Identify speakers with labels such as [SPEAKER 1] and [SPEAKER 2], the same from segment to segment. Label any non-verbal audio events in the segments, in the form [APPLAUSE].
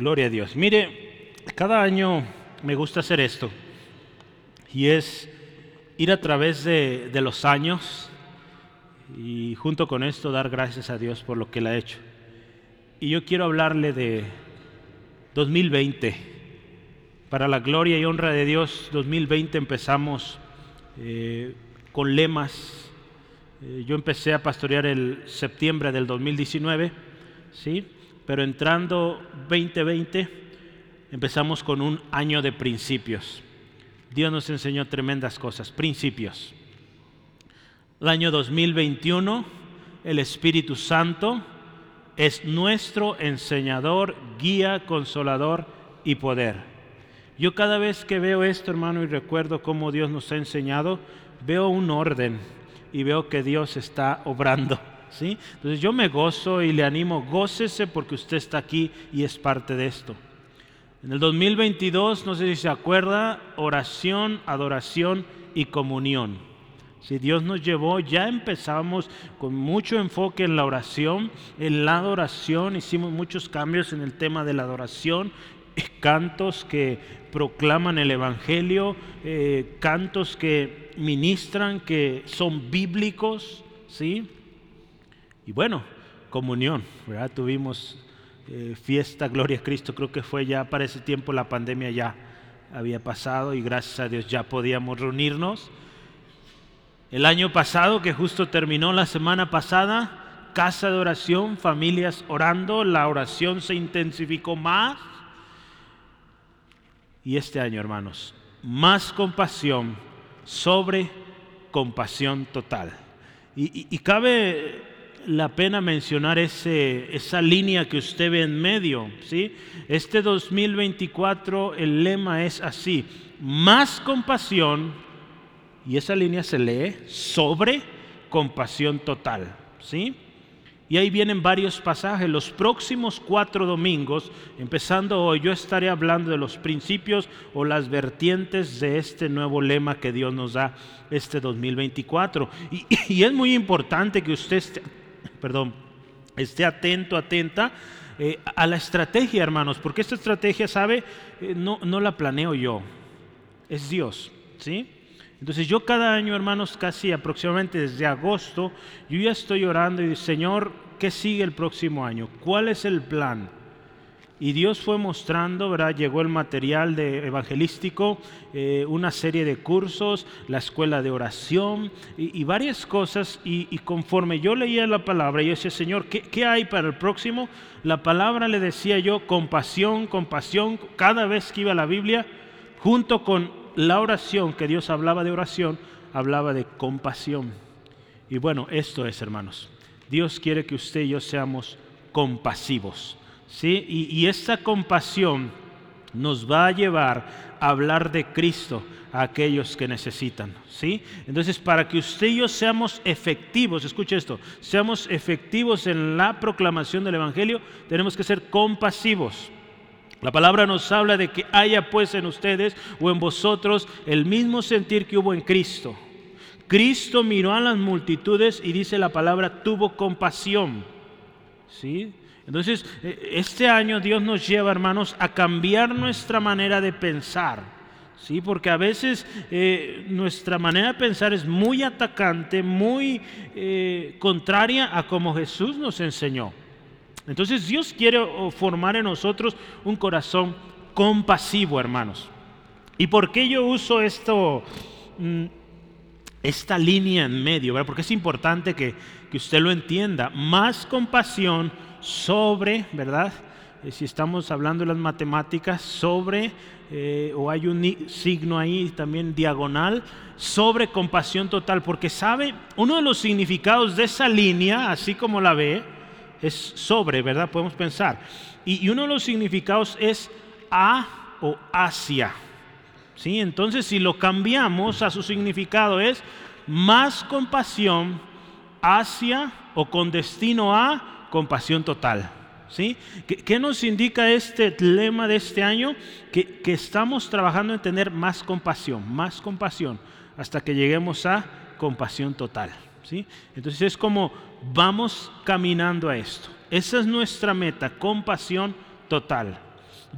[SPEAKER 1] Gloria a Dios. Mire, cada año me gusta hacer esto y es ir a través de, los años y junto con esto dar gracias a Dios por lo que Él ha hecho. Y yo quiero hablarle de 2020. Para la gloria y honra de Dios, 2020 empezamos eh, con lemas. Eh, yo empecé a pastorear el septiembre del 2019, ¿sí? Pero entrando 2020 empezamos con un año de principios. Dios nos enseñó tremendas cosas, principios. El año 2021, el Espíritu Santo es nuestro enseñador, guía, consolador y poder. Yo cada vez que veo esto, hermano, y recuerdo cómo Dios nos ha enseñado, veo un orden y veo que Dios está obrando. ¿Sí? Entonces yo me gozo y le animo, gócese porque usted está aquí y es parte de esto. En el 2022, no sé si se acuerda, oración, adoración y comunión. Si Dios nos llevó, ya empezamos con mucho enfoque en la oración, en la adoración, hicimos muchos cambios en el tema de la adoración, cantos que proclaman el Evangelio, eh, cantos que ministran, que son bíblicos, ¿sí? Y bueno, comunión, ¿verdad? Tuvimos eh, fiesta, gloria a Cristo, creo que fue ya para ese tiempo la pandemia ya había pasado y gracias a Dios ya podíamos reunirnos. El año pasado, que justo terminó la semana pasada, casa de oración, familias orando, la oración se intensificó más. Y este año, hermanos, más compasión sobre compasión total. Y, cabe la pena mencionar ese, esa línea que usted ve en medio. ¿sí? Este 2024 el lema es así, más compasión, y esa línea se lee sobre compasión total. ¿sí? Y ahí vienen varios pasajes. Los próximos cuatro domingos, empezando hoy, yo estaré hablando de los principios o las vertientes de este nuevo lema que Dios nos da este 2024. Y, [LAUGHS] y es muy importante que usted perdón, esté atento, atenta eh, a la estrategia, hermanos, porque esta estrategia, ¿sabe? Eh, no, no la planeo yo, es Dios, ¿sí? Entonces yo cada año, hermanos, casi aproximadamente desde agosto, yo ya estoy orando y Señor, ¿qué sigue el próximo año? ¿Cuál es el plan? Y Dios fue mostrando, ¿verdad? Llegó el material de evangelístico, eh, una serie de cursos, la escuela de oración y, varias cosas. Y, conforme yo leía la palabra, yo decía, Señor, ¿qué, ¿qué, hay para el próximo? La palabra le decía yo, compasión, compasión, cada vez que iba a la Biblia, junto con la oración, que Dios hablaba de oración, hablaba de compasión. Y bueno, esto es, hermanos. Dios quiere que usted y yo seamos compasivos. ¿Sí? Y, y esta compasión nos va a llevar a hablar de Cristo a aquellos que necesitan. ¿sí? Entonces, para que usted y yo seamos efectivos, escuche esto, seamos efectivos en la proclamación del Evangelio, tenemos que ser compasivos. La palabra nos habla de que haya pues en ustedes o en vosotros el mismo sentir que hubo en Cristo. Cristo miró a las multitudes y dice la palabra tuvo compasión. ¿Sí? Entonces, e, este año Dios nos lleva, hermanos, a cambiar nuestra manera de pensar. ¿Sí? Porque a veces eh, nuestra manera de pensar es muy atacante, muy eh, contraria a como Jesús nos enseñó. Entonces Dios quiere formar en nosotros un corazón compasivo, hermanos. ¿Y por qué yo uso esto, mm, esta línea en medio? Porque es importante que, usted lo entienda. Más compasión sobre, ¿verdad? Eh, si estamos hablando de las matemáticas, sobre, eh, o hay un signo ahí también diagonal, sobre compasión total. Porque sabe, uno de los significados de esa línea, así como la ve, es sobre, ¿verdad? Podemos pensar. Y, uno de los significados es a o hacia. ¿Sí? Entonces, si lo cambiamos a su significado es más compasión hacia o con destino a compasión total. ¿Sí? ¿Qué, nos indica este lema de este año? Que, que, estamos trabajando en tener más compasión, más compasión, hasta que lleguemos a compasión total. ¿sí? Entonces es como vamos caminando a esto. Esa es nuestra meta, compasión total.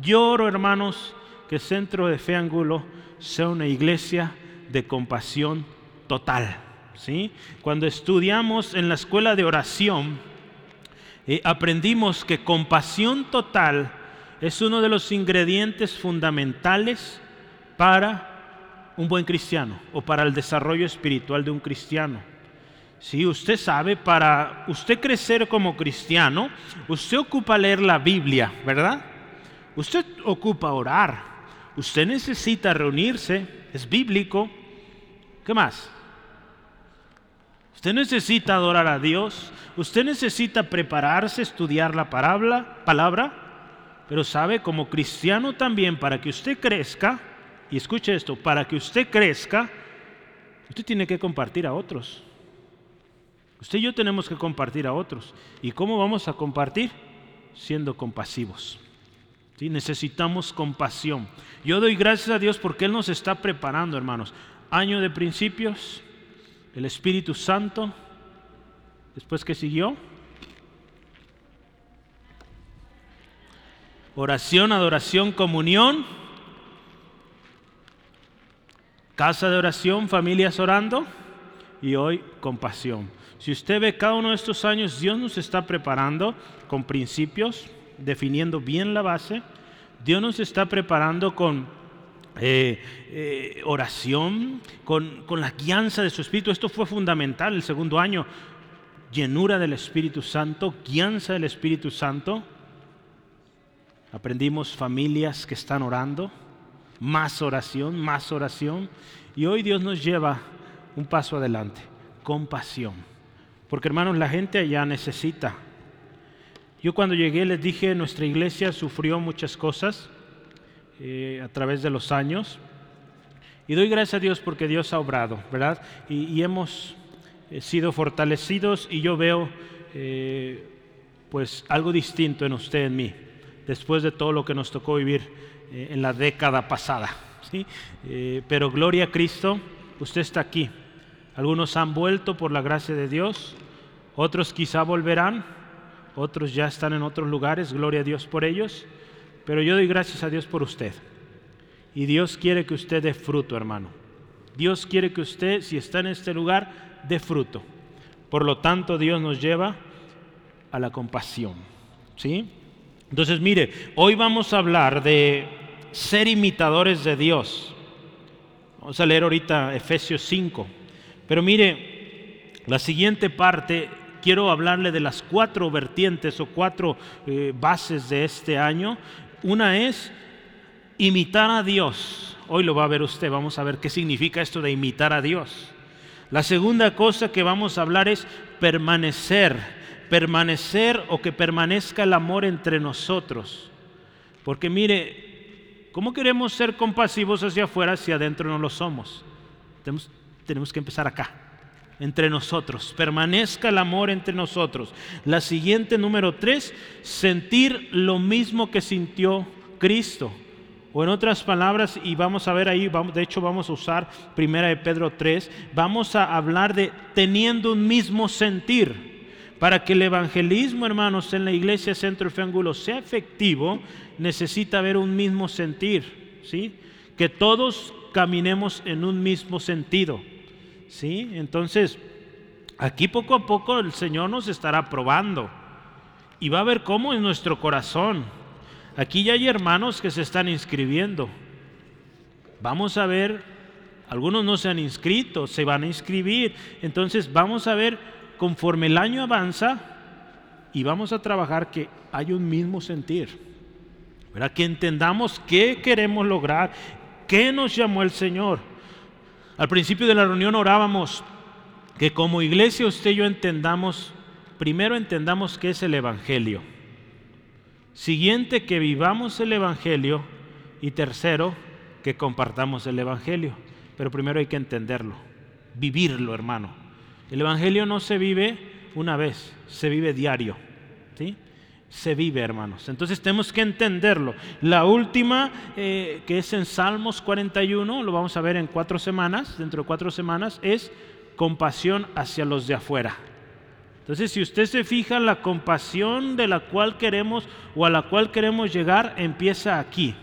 [SPEAKER 1] Lloro, hermanos, que Centro de Fe Angulo sea una iglesia de compasión total. ¿sí? Cuando estudiamos en la escuela de oración, aprendimos que compasión total es uno de los ingredientes fundamentales para un buen cristiano o para el desarrollo espiritual de un cristiano. Si usted sabe, para usted crecer como cristiano, usted ocupa leer la Biblia, ¿verdad? Usted ocupa orar, usted necesita reunirse, es bíblico. ¿Qué más? Usted necesita adorar a Dios, usted necesita prepararse, estudiar la palabra, palabra, pero sabe, como cristiano también, para que usted crezca, y escuche esto, para que usted crezca, usted tiene que compartir a otros. Usted y yo tenemos que compartir a otros. ¿Y cómo vamos a compartir? Siendo compasivos. ¿Sí? Necesitamos compasión. Yo doy gracias a Dios porque Él nos está preparando, hermanos. Año de principios, el Espíritu Santo, después que siguió, oración, adoración, comunión, casa de oración, familias orando y hoy compasión. Si usted ve cada uno de estos años, Dios nos está preparando con principios, definiendo bien la base. Dios nos está preparando con eh, eh, oración, con, con la guianza de su Espíritu. Esto fue fundamental el segundo año. Llenura del Espíritu Santo, guianza del Espíritu Santo. Aprendimos familias que están orando, más oración, más oración. Y hoy Dios nos lleva un paso adelante, compasión. Porque hermanos, la gente allá necesita. Yo cuando llegué les dije, nuestra iglesia sufrió muchas cosas eh, a través de los años. Y doy gracias a Dios porque Dios ha obrado, ¿verdad? Y, hemos eh, sido fortalecidos y yo veo eh, pues algo distinto en usted, en mí después de todo lo que nos tocó vivir en la década pasada. ¿sí? Pero gloria a Cristo, usted está aquí. Algunos han vuelto por la gracia de Dios, otros quizá volverán, otros ya están en otros lugares, gloria a Dios por ellos, pero yo doy gracias a Dios por usted. Y Dios quiere que usted dé fruto, hermano. Dios quiere que usted, si está en este lugar, dé fruto. Por lo tanto, Dios nos lleva a la compasión. ¿Sí? Entonces, mire, hoy vamos a hablar de ser imitadores de Dios. Vamos a leer ahorita Efesios 5. Pero mire, la siguiente parte, quiero hablarle de las cuatro vertientes o cuatro eh, bases de este año. Una es imitar a Dios. Hoy lo va a ver usted, vamos a ver qué significa esto de imitar a Dios. La segunda cosa que vamos a hablar es permanecer permanecer o que permanezca el amor entre nosotros. Porque mire, ¿cómo queremos ser compasivos hacia afuera si adentro no lo somos? Tenemos, tenemos que empezar acá, entre nosotros. Permanezca el amor entre nosotros. La siguiente, número tres, sentir lo mismo que sintió Cristo. O en otras palabras, y vamos a ver ahí, vamos, de hecho vamos a usar primera de Pedro 3, vamos a hablar de teniendo un mismo sentir. Para que el evangelismo, hermanos, en la iglesia Centro Angulo sea efectivo, necesita haber un mismo sentir, ¿sí? Que todos caminemos en un mismo sentido, ¿sí? Entonces, aquí poco a poco el Señor nos estará probando y va a ver cómo es nuestro corazón. Aquí ya hay hermanos que se están inscribiendo. Vamos a ver, algunos no se han inscrito, se van a inscribir. Entonces, vamos a ver conforme el año avanza y vamos a trabajar que hay un mismo sentir, ¿verdad? que entendamos qué queremos lograr, qué nos llamó el Señor. Al principio de la reunión orábamos que como iglesia usted y yo entendamos, primero entendamos qué es el Evangelio, siguiente que vivamos el Evangelio y tercero que compartamos el Evangelio. Pero primero hay que entenderlo, vivirlo, hermano. El Evangelio no se vive una vez, se vive diario. ¿sí? Se vive, hermanos. Entonces tenemos que entenderlo. La última, eh, que es en Salmos 41, lo vamos a ver en cuatro semanas, dentro de cuatro semanas, es compasión hacia los de afuera. Entonces, si usted se fija, la compasión de la cual queremos o a la cual queremos llegar empieza aquí,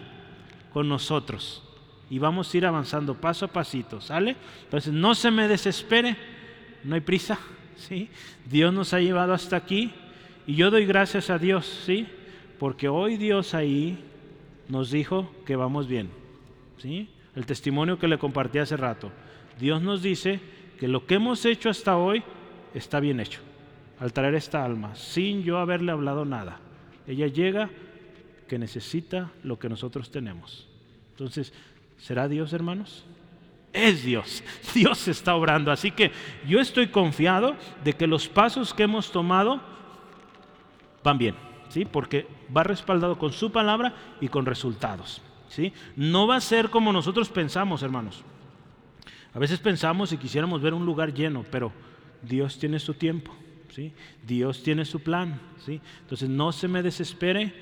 [SPEAKER 1] con nosotros. Y vamos a ir avanzando paso a pasito, ¿sale? Entonces, no se me desespere, no hay prisa, ¿sí? Dios nos ha llevado hasta aquí y yo doy gracias a Dios, ¿sí? Porque hoy Dios ahí nos dijo que vamos bien, ¿sí? El testimonio que le compartí hace rato. Dios nos dice que lo que hemos hecho hasta hoy está bien hecho al traer esta alma, sin yo haberle hablado nada. Ella llega que necesita lo que nosotros tenemos. Entonces, ¿será Dios, hermanos? Es Dios. Dios está obrando. Así que yo estoy confiado de que los pasos que hemos tomado van bien, ¿sí? Porque va respaldado con su palabra y con resultados, ¿sí? No va a ser como nosotros pensamos, hermanos. A veces pensamos y quisiéramos ver un lugar lleno, pero Dios tiene su tiempo. Dios tiene su plan, ¿sí? Entonces no se me desespere,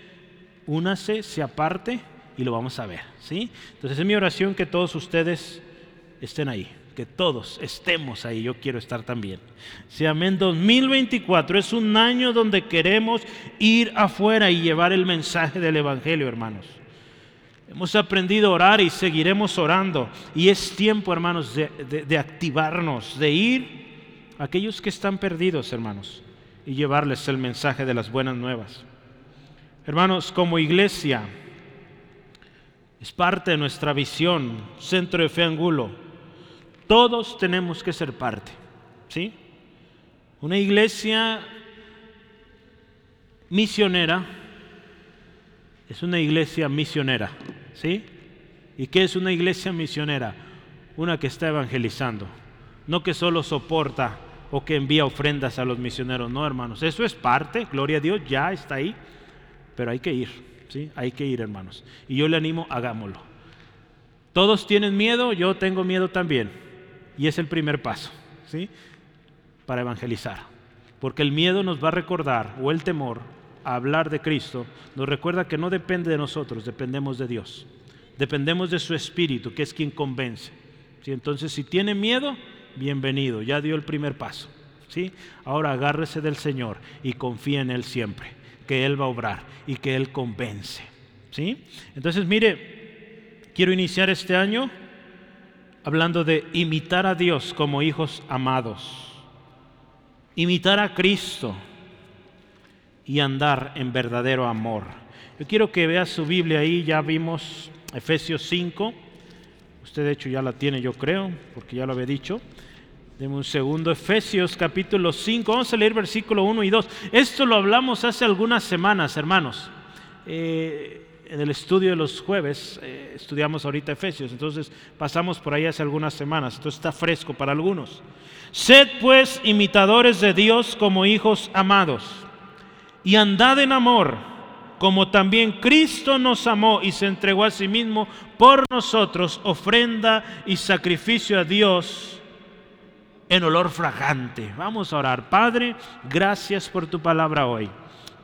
[SPEAKER 1] únase, se aparte y lo vamos a ver, ¿sí? Entonces es mi oración que todos ustedes estén ahí, que todos estemos ahí, yo quiero estar también. Sí, amén, 2024 es un año donde queremos ir afuera y llevar el mensaje del Evangelio, hermanos. Hemos aprendido a orar y seguiremos orando. Y es tiempo, hermanos, de activarnos, de ir aquellos que están perdidos, hermanos, y llevarles el mensaje de las buenas nuevas. Hermanos, como iglesia, es parte de nuestra visión, centro de fe angulo. Todos tenemos que ser parte, ¿sí? Una iglesia misionera es una iglesia misionera, ¿sí? ¿Y qué es una iglesia misionera? Una que está evangelizando, no que solo soporta o que envía ofrendas a los misioneros. No, hermanos, eso es parte, gloria a Dios, ya está ahí, pero hay que ir, ¿sí? Hay que ir, hermanos. Y yo le animo, hagámoslo. Todos tienen miedo, yo tengo miedo también. Y es el primer paso, ¿sí? Para evangelizar. Porque el miedo nos va a recordar, o el temor, a hablar de Cristo, nos recuerda que no depende de nosotros, dependemos de Dios. Dependemos de su Espíritu, que es quien convence. ¿Sí? Entonces, si tiene miedo, bienvenido, ya dio el primer paso. ¿sí? Ahora agárrese del Señor y confía en Él siempre, que Él va a obrar y que Él convence. ¿sí? Entonces, mire, quiero iniciar este año hablando de imitar a Dios como hijos amados, imitar a Cristo y andar en verdadero amor. Yo quiero que vea su Biblia ahí, ya vimos Efesios 5. Usted de hecho ya la tiene, yo creo, porque ya lo había dicho. Deme un segundo, Efesios capítulo 5, vamos a leer versículo 1 y 2. Esto lo hablamos hace algunas semanas, hermanos. Eh, en el estudio de los jueves eh, estudiamos ahorita Efesios, entonces pasamos por ahí hace algunas semanas, entonces está fresco para algunos. Sed pues imitadores de Dios como hijos amados y andad en amor, como también Cristo nos amó y se entregó a sí mismo por nosotros, ofrenda y sacrificio a Dios en olor fragante. Vamos a orar. Padre, gracias por tu palabra hoy.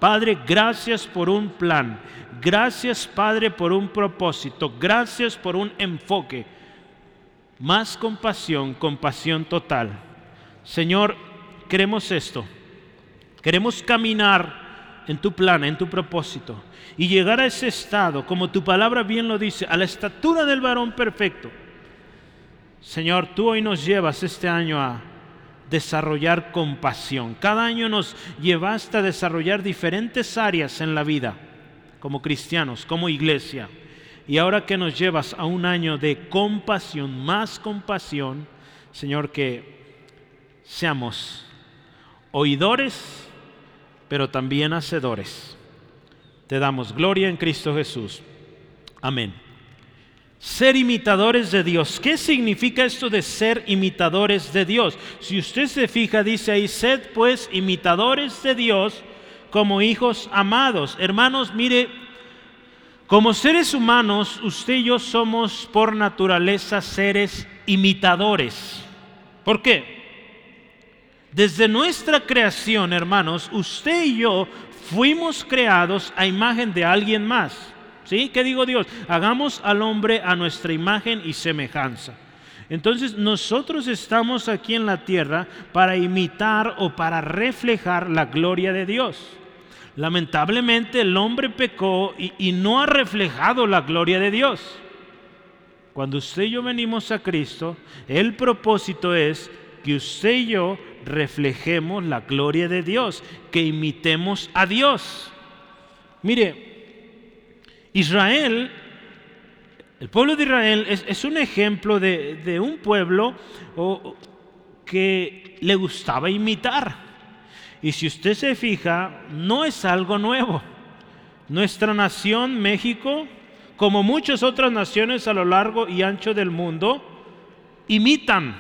[SPEAKER 1] Padre, gracias por un plan. Gracias, Padre, por un propósito. Gracias por un enfoque. Más compasión, compasión total. Señor, queremos esto. Queremos caminar en tu plan, en tu propósito. Y llegar a ese estado, como tu palabra bien lo dice, a la estatura del varón perfecto Señor, tú hoy nos llevas este año a desarrollar compasión. Cada año nos llevaste a desarrollar diferentes áreas en la vida, como cristianos, como iglesia. Y ahora que nos llevas a un año de compasión, más compasión, Señor, que seamos oidores, pero también hacedores. Te damos gloria en Cristo Jesús. Amén ser imitadores de Dios. ¿Qué significa esto de ser imitadores de Dios? Si usted se fija, dice ahí, sed pues imitadores de Dios como hijos amados. Hermanos, mire, como seres humanos, usted y yo somos por naturaleza seres imitadores. ¿Por qué? Desde nuestra creación, hermanos, usted y yo fuimos creados a imagen de alguien más. ¿Sí? ¿Qué digo Dios? Hagamos al hombre a nuestra imagen y semejanza. Entonces nosotros estamos aquí en la tierra para imitar o para reflejar la gloria de Dios. Lamentablemente el hombre pecó y, no ha reflejado la gloria de Dios. Cuando usted y yo venimos a Cristo, el propósito es que usted y yo reflejemos la gloria de Dios, que imitemos a Dios. Mire, Israel, el pueblo de Israel es, un ejemplo de, un pueblo que le gustaba imitar. Y si usted se fija, no es algo nuevo. Nuestra nación, México, como muchas otras naciones a lo largo y ancho del mundo, imitan.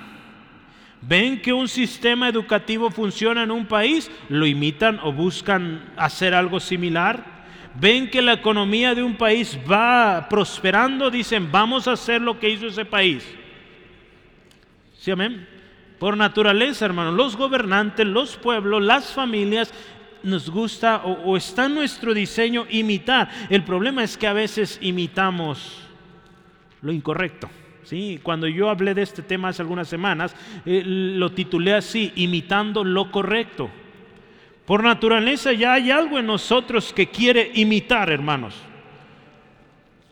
[SPEAKER 1] Ven que un sistema educativo funciona en un país, lo imitan o buscan hacer algo similar. Ven que la economía de un país va prosperando, dicen, vamos a hacer lo que hizo ese país. ¿Sí, amén? Por naturaleza, hermanos, los gobernantes, los pueblos, las familias, nos gusta o, está en nuestro diseño imitar. El problema es que a veces imitamos lo incorrecto. ¿sí? Cuando yo hablé de este tema hace algunas semanas, eh, lo titulé así, imitando lo correcto. Por naturaleza ya hay algo en nosotros que quiere imitar, hermanos.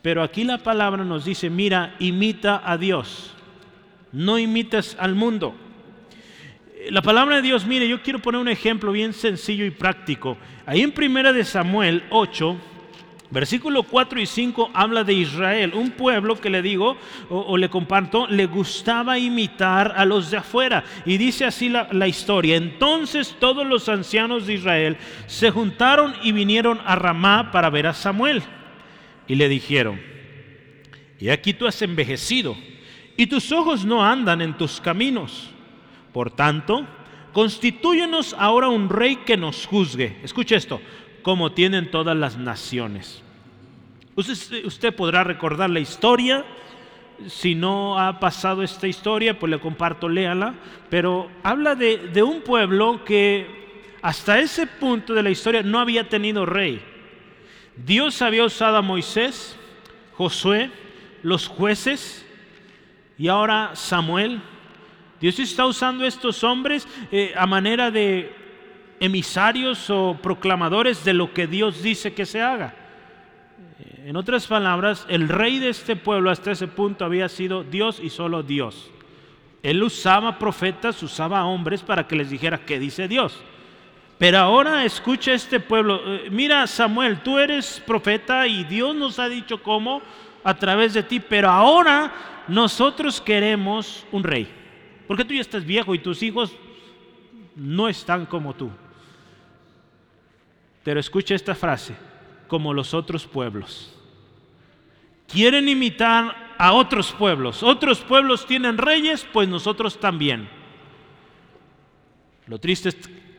[SPEAKER 1] Pero aquí la palabra nos dice, mira, imita a Dios, no imites al mundo. La palabra de Dios, mire, yo quiero poner un ejemplo bien sencillo y práctico. Ahí en primera de Samuel 8, Versículo 4 y 5 habla de Israel, un pueblo que le digo o, le comparto, le gustaba imitar a los de afuera. Y dice así la, la, historia. Entonces todos los ancianos de Israel se juntaron y vinieron a Ramá para ver a Samuel. Y le dijeron, y aquí tú has envejecido y tus ojos no andan en tus caminos. Por tanto, constitúyenos ahora un rey que nos juzgue. Escuche esto, como tienen todas las naciones. Usted, podrá recordar la historia. Si no ha pasado esta historia, pues le comparto, léala. Pero habla de, un pueblo que hasta ese punto de la historia no había tenido rey. Dios había usado a Moisés, Josué, los jueces y ahora Samuel Dios está usando estos hombres eh, a manera de emisarios o proclamadores de lo que Dios dice que se haga. En otras palabras, el rey de este pueblo hasta ese punto había sido Dios y solo Dios. Él usaba profetas, usaba hombres para que les dijera qué dice Dios. Pero ahora escucha este pueblo, eh, mira Samuel, tú eres profeta y Dios nos ha dicho cómo a través de ti, pero ahora nosotros queremos un rey. Porque tú ya estás viejo y tus hijos no están como tú. Pero escucha esta frase, como los otros pueblos. Quieren imitar a otros pueblos. Otros pueblos tienen reyes, pues nosotros también. Lo triste,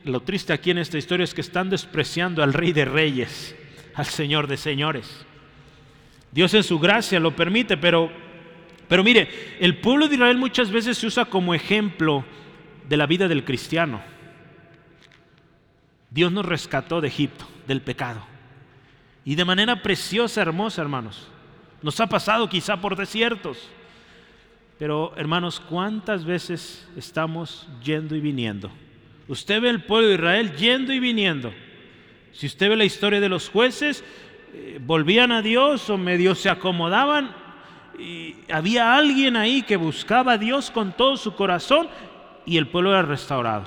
[SPEAKER 1] lo triste aquí en esta historia es que están despreciando al rey de reyes, al Señor de señores. Dios en su gracia lo permite, pero pero mire, el pueblo de Israel muchas veces se usa como ejemplo de la vida del cristiano. Dios nos rescató de Egipto, del pecado. Y de manera preciosa, hermosa, hermanos. Nos ha pasado quizá por desiertos. Pero, hermanos, ¿cuántas veces estamos yendo y viniendo? Usted ve el pueblo de Israel yendo y viniendo. Si usted ve la historia de los jueces, eh, volvían a Dios o medio se acomodaban y había alguien ahí que buscaba a Dios con todo su corazón y el pueblo era restaurado.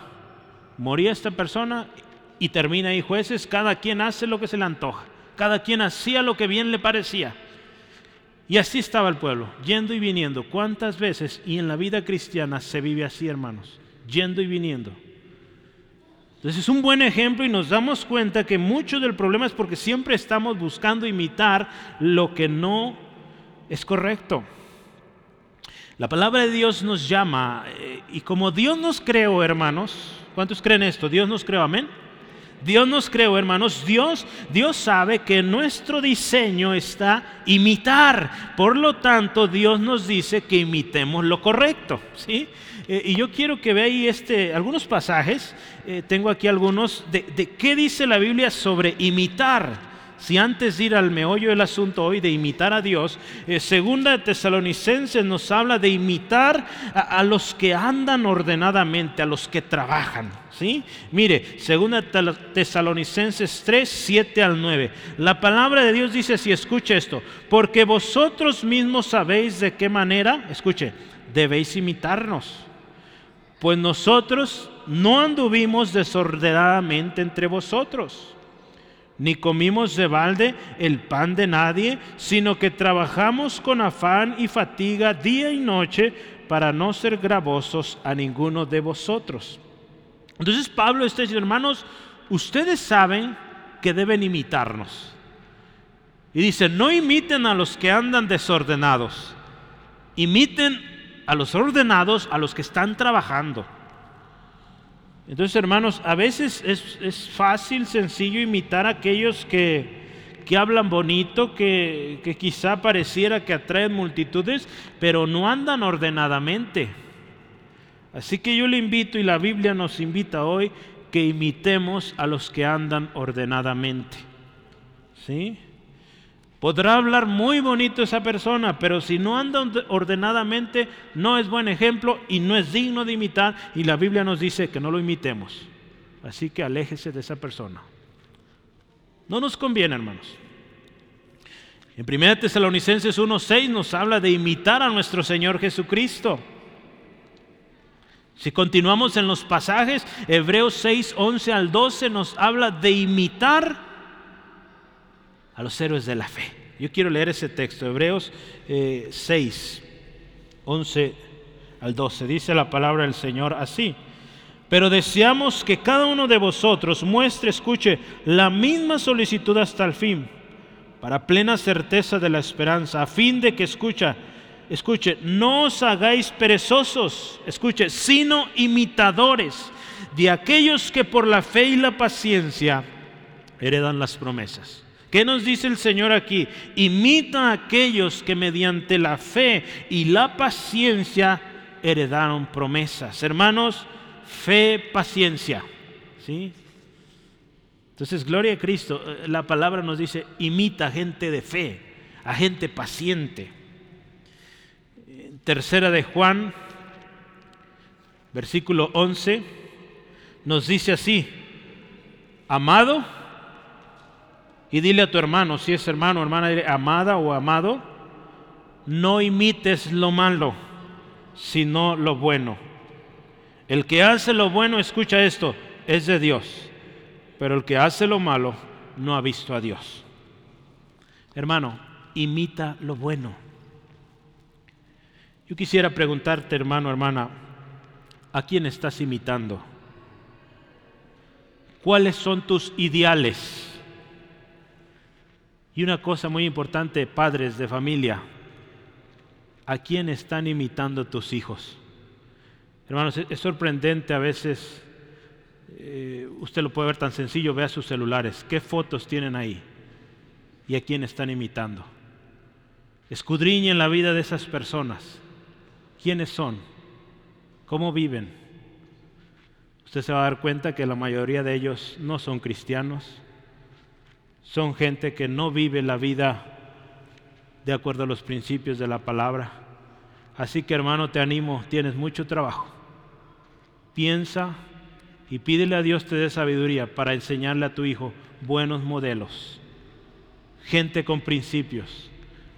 [SPEAKER 1] Moría esta persona y termina ahí jueces, cada quien hace lo que se le antoja, cada quien hacía lo que bien le parecía. Y así estaba el pueblo, yendo y viniendo. ¿Cuántas veces y en la vida cristiana se vive así, hermanos? Yendo y viniendo. Entonces es un buen ejemplo y nos damos cuenta que mucho del problema es porque siempre estamos buscando imitar lo que no es correcto. La palabra de Dios nos llama eh, y como Dios nos creó, hermanos, ¿cuántos creen esto? Dios nos creó, amén. Dios nos creó, hermanos. Dios, Dios sabe que nuestro diseño está imitar. Por lo tanto, Dios nos dice que imitemos lo correcto, ¿sí? Eh, y yo quiero que veáis este, algunos pasajes. Eh, tengo aquí algunos de, de qué dice la Biblia sobre imitar. Si antes de ir al meollo del asunto hoy de imitar a Dios, eh, segunda Tesalonicenses nos habla de imitar a, los que andan ordenadamente, a los que trabajan. ¿sí? Mire, segunda Tesalonicenses 3, 7 al 9. La palabra de Dios dice, si escuche esto, porque vosotros mismos sabéis de qué manera, escuche, debéis imitarnos. Pues nosotros no anduvimos desordenadamente entre vosotros, ni comimos de balde el pan de nadie, sino que trabajamos con afán y fatiga día y noche para no ser gravosos a ninguno de vosotros. Entonces Pablo está diciendo, hermanos, ustedes saben que deben imitarnos. Y dice, no imiten a los que andan desordenados, imiten a los ordenados, a los que están trabajando. Entonces, hermanos, a veces es, fácil, sencillo imitar a aquellos que, hablan bonito, que, que quizá pareciera que atraen multitudes, pero no andan ordenadamente. Así que yo le invito y la Biblia nos invita hoy que imitemos a los que andan ordenadamente. ¿Sí? Podrá hablar muy bonito esa persona, pero si no anda ordenadamente, no es buen ejemplo y no es digno de imitar. Y la Biblia nos dice que no lo imitemos. Así que aléjese de esa persona. No nos conviene, hermanos. En 1 Tesalonicenses 1:6 nos habla de imitar a nuestro Señor Jesucristo. Si continuamos en los pasajes, Hebreos 6, 11 al 12 nos habla de imitar a los héroes de la fe. Yo quiero leer ese texto, Hebreos 6, eh, 11 al 12. Dice la palabra del Señor así. Pero deseamos que cada uno de vosotros muestre, escuche, la misma solicitud hasta el fin, para plena certeza de la esperanza, a fin de que, escucha, escuche, no os hagáis perezosos, escuche, sino imitadores de aquellos que por la fe y la paciencia heredan las promesas. ¿Qué nos dice el Señor aquí? Imita a aquellos que mediante la fe y la paciencia heredaron promesas. Hermanos, fe, paciencia. ¿Sí? Entonces, gloria a Cristo. Eh, la palabra nos dice, imita a gente de fe, a gente paciente. Tercera de Juan, versículo 11, nos dice así, amado, y dile a tu hermano, si es hermano o hermana, amada o amado, no imites lo malo, sino lo bueno. El que hace lo bueno, escucha esto, es de Dios, pero el que hace lo malo no ha visto a Dios. Hermano, imita lo bueno. Yo quisiera preguntarte, hermano, hermana, ¿a quién estás imitando? ¿Cuáles son tus ideales? Y una cosa muy importante, padres de familia, ¿a quién están imitando tus hijos? Hermanos, es sorprendente a veces, eh, usted lo puede ver tan sencillo, vea sus celulares, qué fotos tienen ahí y a quién están imitando. Escudriñen la vida de esas personas. ¿Quiénes son? ¿Cómo viven? Usted se va a dar cuenta que la mayoría de ellos no son cristianos, son gente que no vive la vida de acuerdo a los principios de la palabra. Así que hermano, te animo, tienes mucho trabajo. Piensa y pídele a Dios te dé sabiduría para enseñarle a tu hijo buenos modelos. Gente con principios,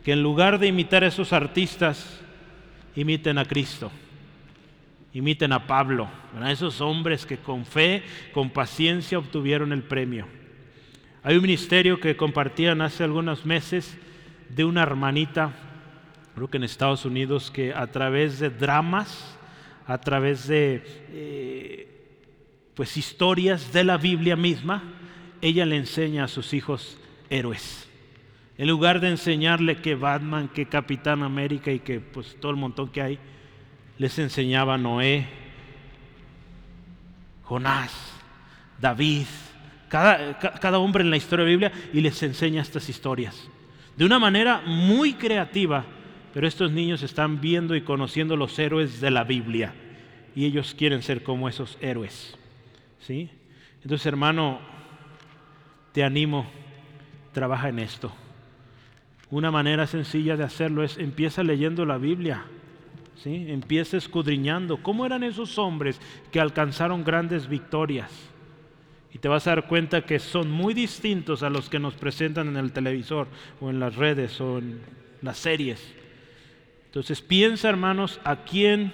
[SPEAKER 1] que en lugar de imitar a esos artistas, imiten a Cristo. Imiten a Pablo, a esos hombres que con fe, con paciencia obtuvieron el premio. Hay un ministerio que compartían hace algunos meses de una hermanita, creo que en Estados Unidos, que a través de dramas, a través de eh, pues historias de la Biblia misma, ella le enseña a sus hijos héroes. En lugar de enseñarle que Batman, que Capitán América y que pues todo el montón que hay, les enseñaba Noé, Jonás, David, cada, hombre en la historia de la Biblia y les enseña estas historias. De una manera muy creativa, pero estos niños están viendo y conociendo los héroes de la Biblia y ellos quieren ser como esos héroes. ¿Sí? Entonces, hermano, te animo, trabaja en esto. Una manera sencilla de hacerlo es empieza leyendo la Biblia. ¿sí? Empieza escudriñando. ¿Cómo eran esos hombres que alcanzaron grandes victorias? Y te vas a dar cuenta que son muy distintos a los que nos presentan en el televisor o en las redes o en las series. Entonces piensa, hermanos, a quién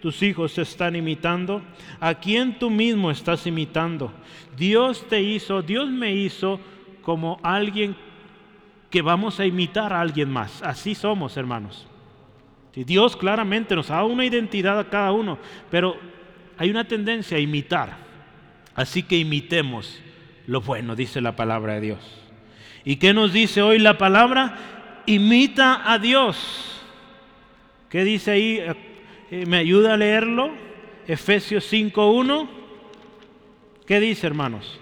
[SPEAKER 1] tus hijos te están imitando, a quién tú mismo estás imitando. Dios te hizo, Dios me hizo como alguien que vamos a imitar a alguien más. Así somos, hermanos. Dios claramente nos dado una identidad a cada uno, pero hay una tendencia a imitar. Así que imitemos lo bueno, dice la palabra de Dios. ¿Y qué nos dice hoy la palabra? Imita a Dios. ¿Qué dice ahí? Eh, ¿Me ayuda a leerlo? Efesios 5.1. ¿Qué dice, hermanos?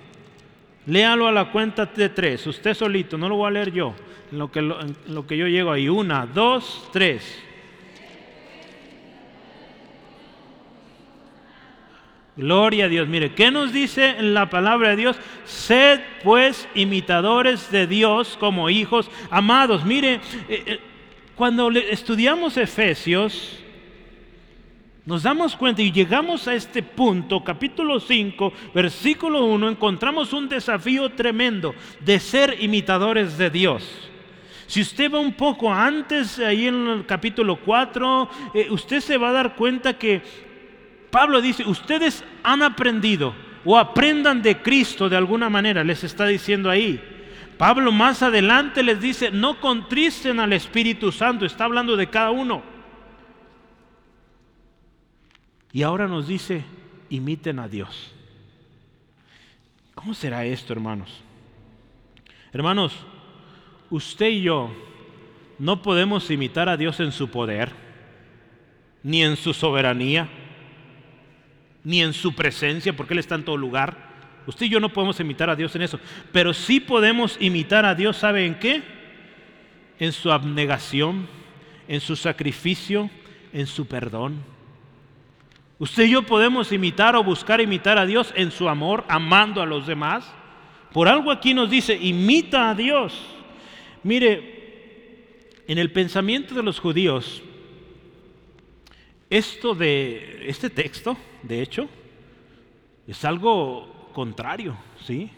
[SPEAKER 1] Léalo a la cuenta de tres, usted solito, no lo voy a leer yo, lo que, en lo que yo llego ahí. Una, dos, tres. Gloria a Dios. Mire, ¿qué nos dice la palabra de Dios? Sed pues imitadores de Dios como hijos amados. Mire, eh, eh, cuando estudiamos Efesios, nos damos cuenta y llegamos a este punto, capítulo 5, versículo 1, encontramos un desafío tremendo de ser imitadores de Dios. Si usted va un poco antes, ahí en el capítulo 4, eh, usted se va a dar cuenta que Pablo dice, ustedes han aprendido o aprendan de Cristo de alguna manera, les está diciendo ahí. Pablo más adelante les dice, no contristen al Espíritu Santo, está hablando de cada uno. Y ahora nos dice, imiten a Dios. ¿Cómo será esto, hermanos? Hermanos, usted y yo no podemos imitar a Dios en su poder, ni en su soberanía ni en su presencia, porque Él está en todo lugar. Usted y yo no podemos imitar a Dios en eso, pero sí podemos imitar a Dios, ¿sabe en qué? En su abnegación, en su sacrificio, en su perdón. Usted y yo podemos imitar o buscar imitar a Dios en su amor, amando a los demás. Por algo aquí nos dice, imita a Dios. Mire, en el pensamiento de los judíos, esto de este texto, de hecho, es algo contrario, ¿sí?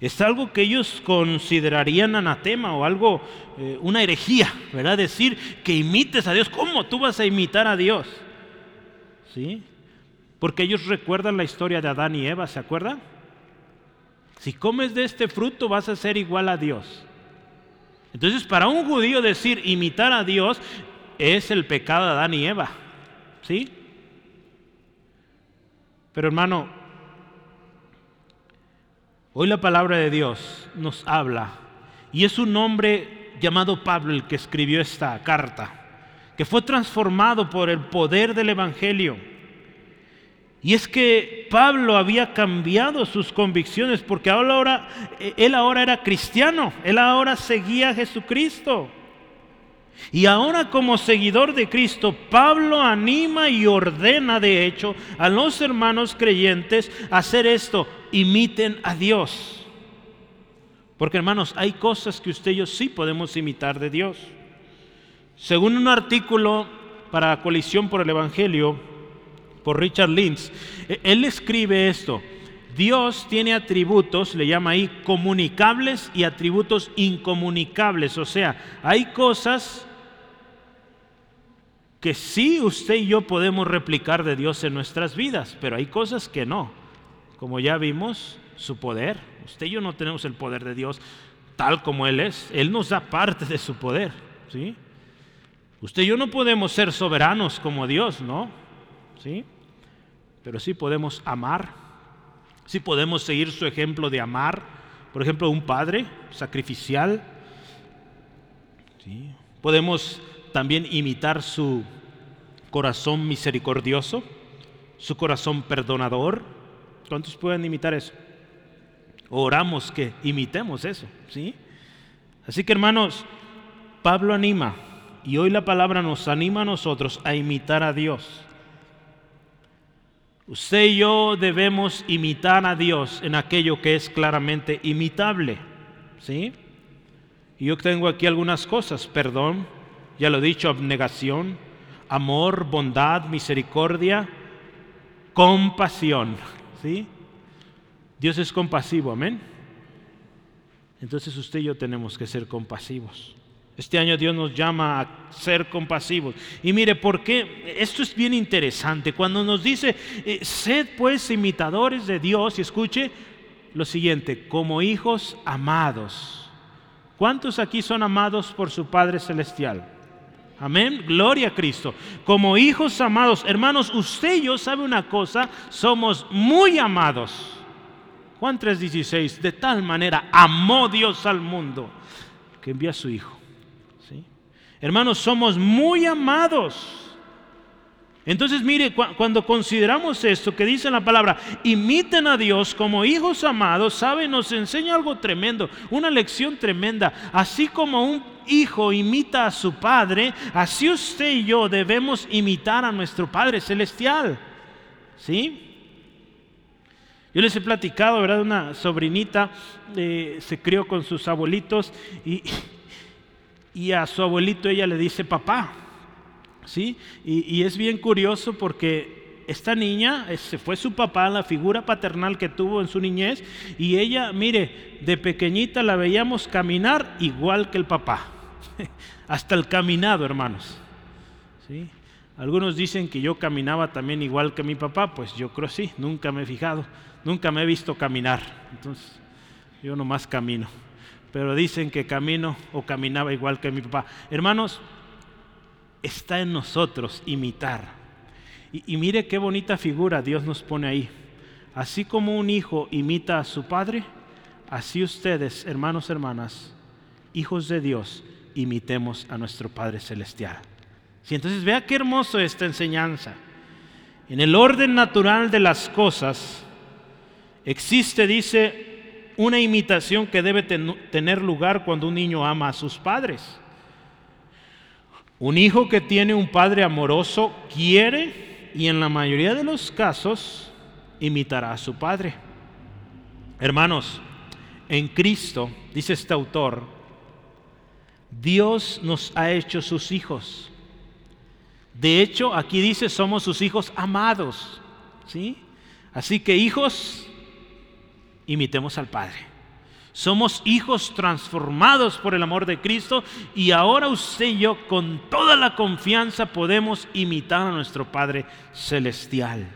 [SPEAKER 1] Es algo que ellos considerarían anatema o algo, eh, una herejía, ¿verdad? Decir que imites a Dios. ¿Cómo tú vas a imitar a Dios? ¿Sí? Porque ellos recuerdan la historia de Adán y Eva, ¿se acuerdan? Si comes de este fruto vas a ser igual a Dios. Entonces, para un judío decir imitar a Dios es el pecado de Adán y Eva. ¿Sí? Pero hermano, hoy la palabra de Dios nos habla y es un hombre llamado Pablo el que escribió esta carta, que fue transformado por el poder del Evangelio. Y es que Pablo había cambiado sus convicciones porque ahora, él ahora era cristiano, él ahora seguía a Jesucristo. Y ahora como seguidor de Cristo, Pablo anima y ordena de hecho a los hermanos creyentes hacer esto, imiten a Dios. Porque hermanos, hay cosas que usted y yo sí podemos imitar de Dios. Según un artículo para Colisión por el Evangelio, por Richard Lynch, e-, él escribe esto. Dios tiene atributos, le llama ahí comunicables y atributos incomunicables. O sea, hay cosas que sí usted y yo podemos replicar de Dios en nuestras vidas, pero hay cosas que no. Como ya vimos, su poder. Usted y yo no tenemos el poder de Dios tal como Él es. Él nos da parte de su poder. ¿sí? Usted y yo no podemos ser soberanos como Dios, ¿no? ¿Sí? Pero sí podemos amar. Sí podemos seguir su ejemplo de amar. Por ejemplo, un padre sacrificial. Podemos también imitar su corazón misericordioso, su corazón perdonador. ¿Cuántos pueden imitar eso? Oramos que imitemos eso, ¿sí? Así que hermanos, Pablo anima y hoy la palabra nos anima a nosotros a imitar a Dios. Usted y yo debemos imitar a Dios en aquello que es claramente imitable, ¿sí? Yo tengo aquí algunas cosas, perdón, ya lo he dicho, abnegación, amor, bondad, misericordia, compasión. ¿Sí? Dios es compasivo, amén. Entonces usted y yo tenemos que ser compasivos. Este año Dios nos llama a ser compasivos. Y mire, ¿por qué? Esto es bien interesante. Cuando nos dice, eh, sed pues imitadores de Dios, y escuche lo siguiente, como hijos amados. ¿Cuántos aquí son amados por su Padre Celestial? Amén, gloria a Cristo. Como hijos amados, hermanos, usted y yo sabe una cosa, somos muy amados. Juan 3:16, de tal manera amó Dios al mundo que envía a su Hijo Hermanos, somos muy amados. Entonces, mire, cuando consideramos esto que dice la palabra, imiten a Dios como hijos amados, ¿sabe? Nos enseña algo tremendo, una lección tremenda. Así como un hijo imita a su padre, así usted y yo debemos imitar a nuestro Padre Celestial. ¿Sí? Yo les he platicado, ¿verdad? Una sobrinita eh, se crió con sus abuelitos y, y a su abuelito ella le dice papá. ¿Sí? Y, es bien curioso porque esta niña, se fue su papá, la figura paternal que tuvo en su niñez, y ella, mire, de pequeñita la veíamos caminar igual que el papá. [LAUGHS] Hasta el caminado, hermanos. ¿Sí? Algunos dicen que yo caminaba también igual que mi papá, pues yo creo sí, nunca me he fijado, nunca me he visto caminar. Entonces, yo nomás camino pero dicen que camino o caminaba igual que mi papá. Hermanos, está en nosotros imitar. Y, mire qué bonita figura Dios nos pone ahí. Así como un hijo imita a su padre, así ustedes, hermanos, hermanas, hijos de Dios, imitemos a nuestro Padre Celestial. Si entonces vea qué hermoso esta enseñanza. En el orden natural de las cosas existe, dice, una imitación que debe tener lugar cuando un niño ama a sus padres. Un hijo que tiene un padre amoroso quiere y en la mayoría de los casos imitará a su padre. Hermanos, en Cristo, dice este autor, Dios nos ha hecho sus hijos. De hecho, aquí dice somos sus hijos amados. ¿sí? Así que hijos, imitemos al Padre. Somos hijos transformados por el amor de Cristo y ahora usted y yo con toda la confianza podemos imitar a nuestro Padre Celestial.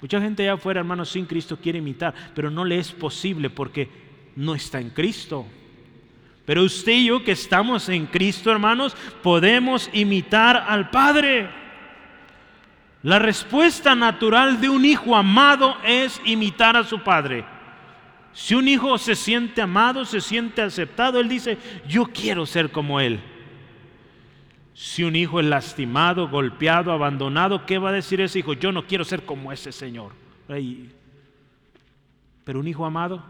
[SPEAKER 1] Mucha gente allá afuera, hermanos, sin Cristo quiere imitar, pero no le es posible porque no está en Cristo. Pero usted y yo que estamos en Cristo, hermanos, podemos imitar al Padre. La respuesta natural de un hijo amado es imitar a su Padre. Si un hijo se siente amado, se siente aceptado, él dice, yo quiero ser como él. Si un hijo es lastimado, golpeado, abandonado, ¿qué va a decir ese hijo? Yo no quiero ser como ese Señor. Pero un hijo amado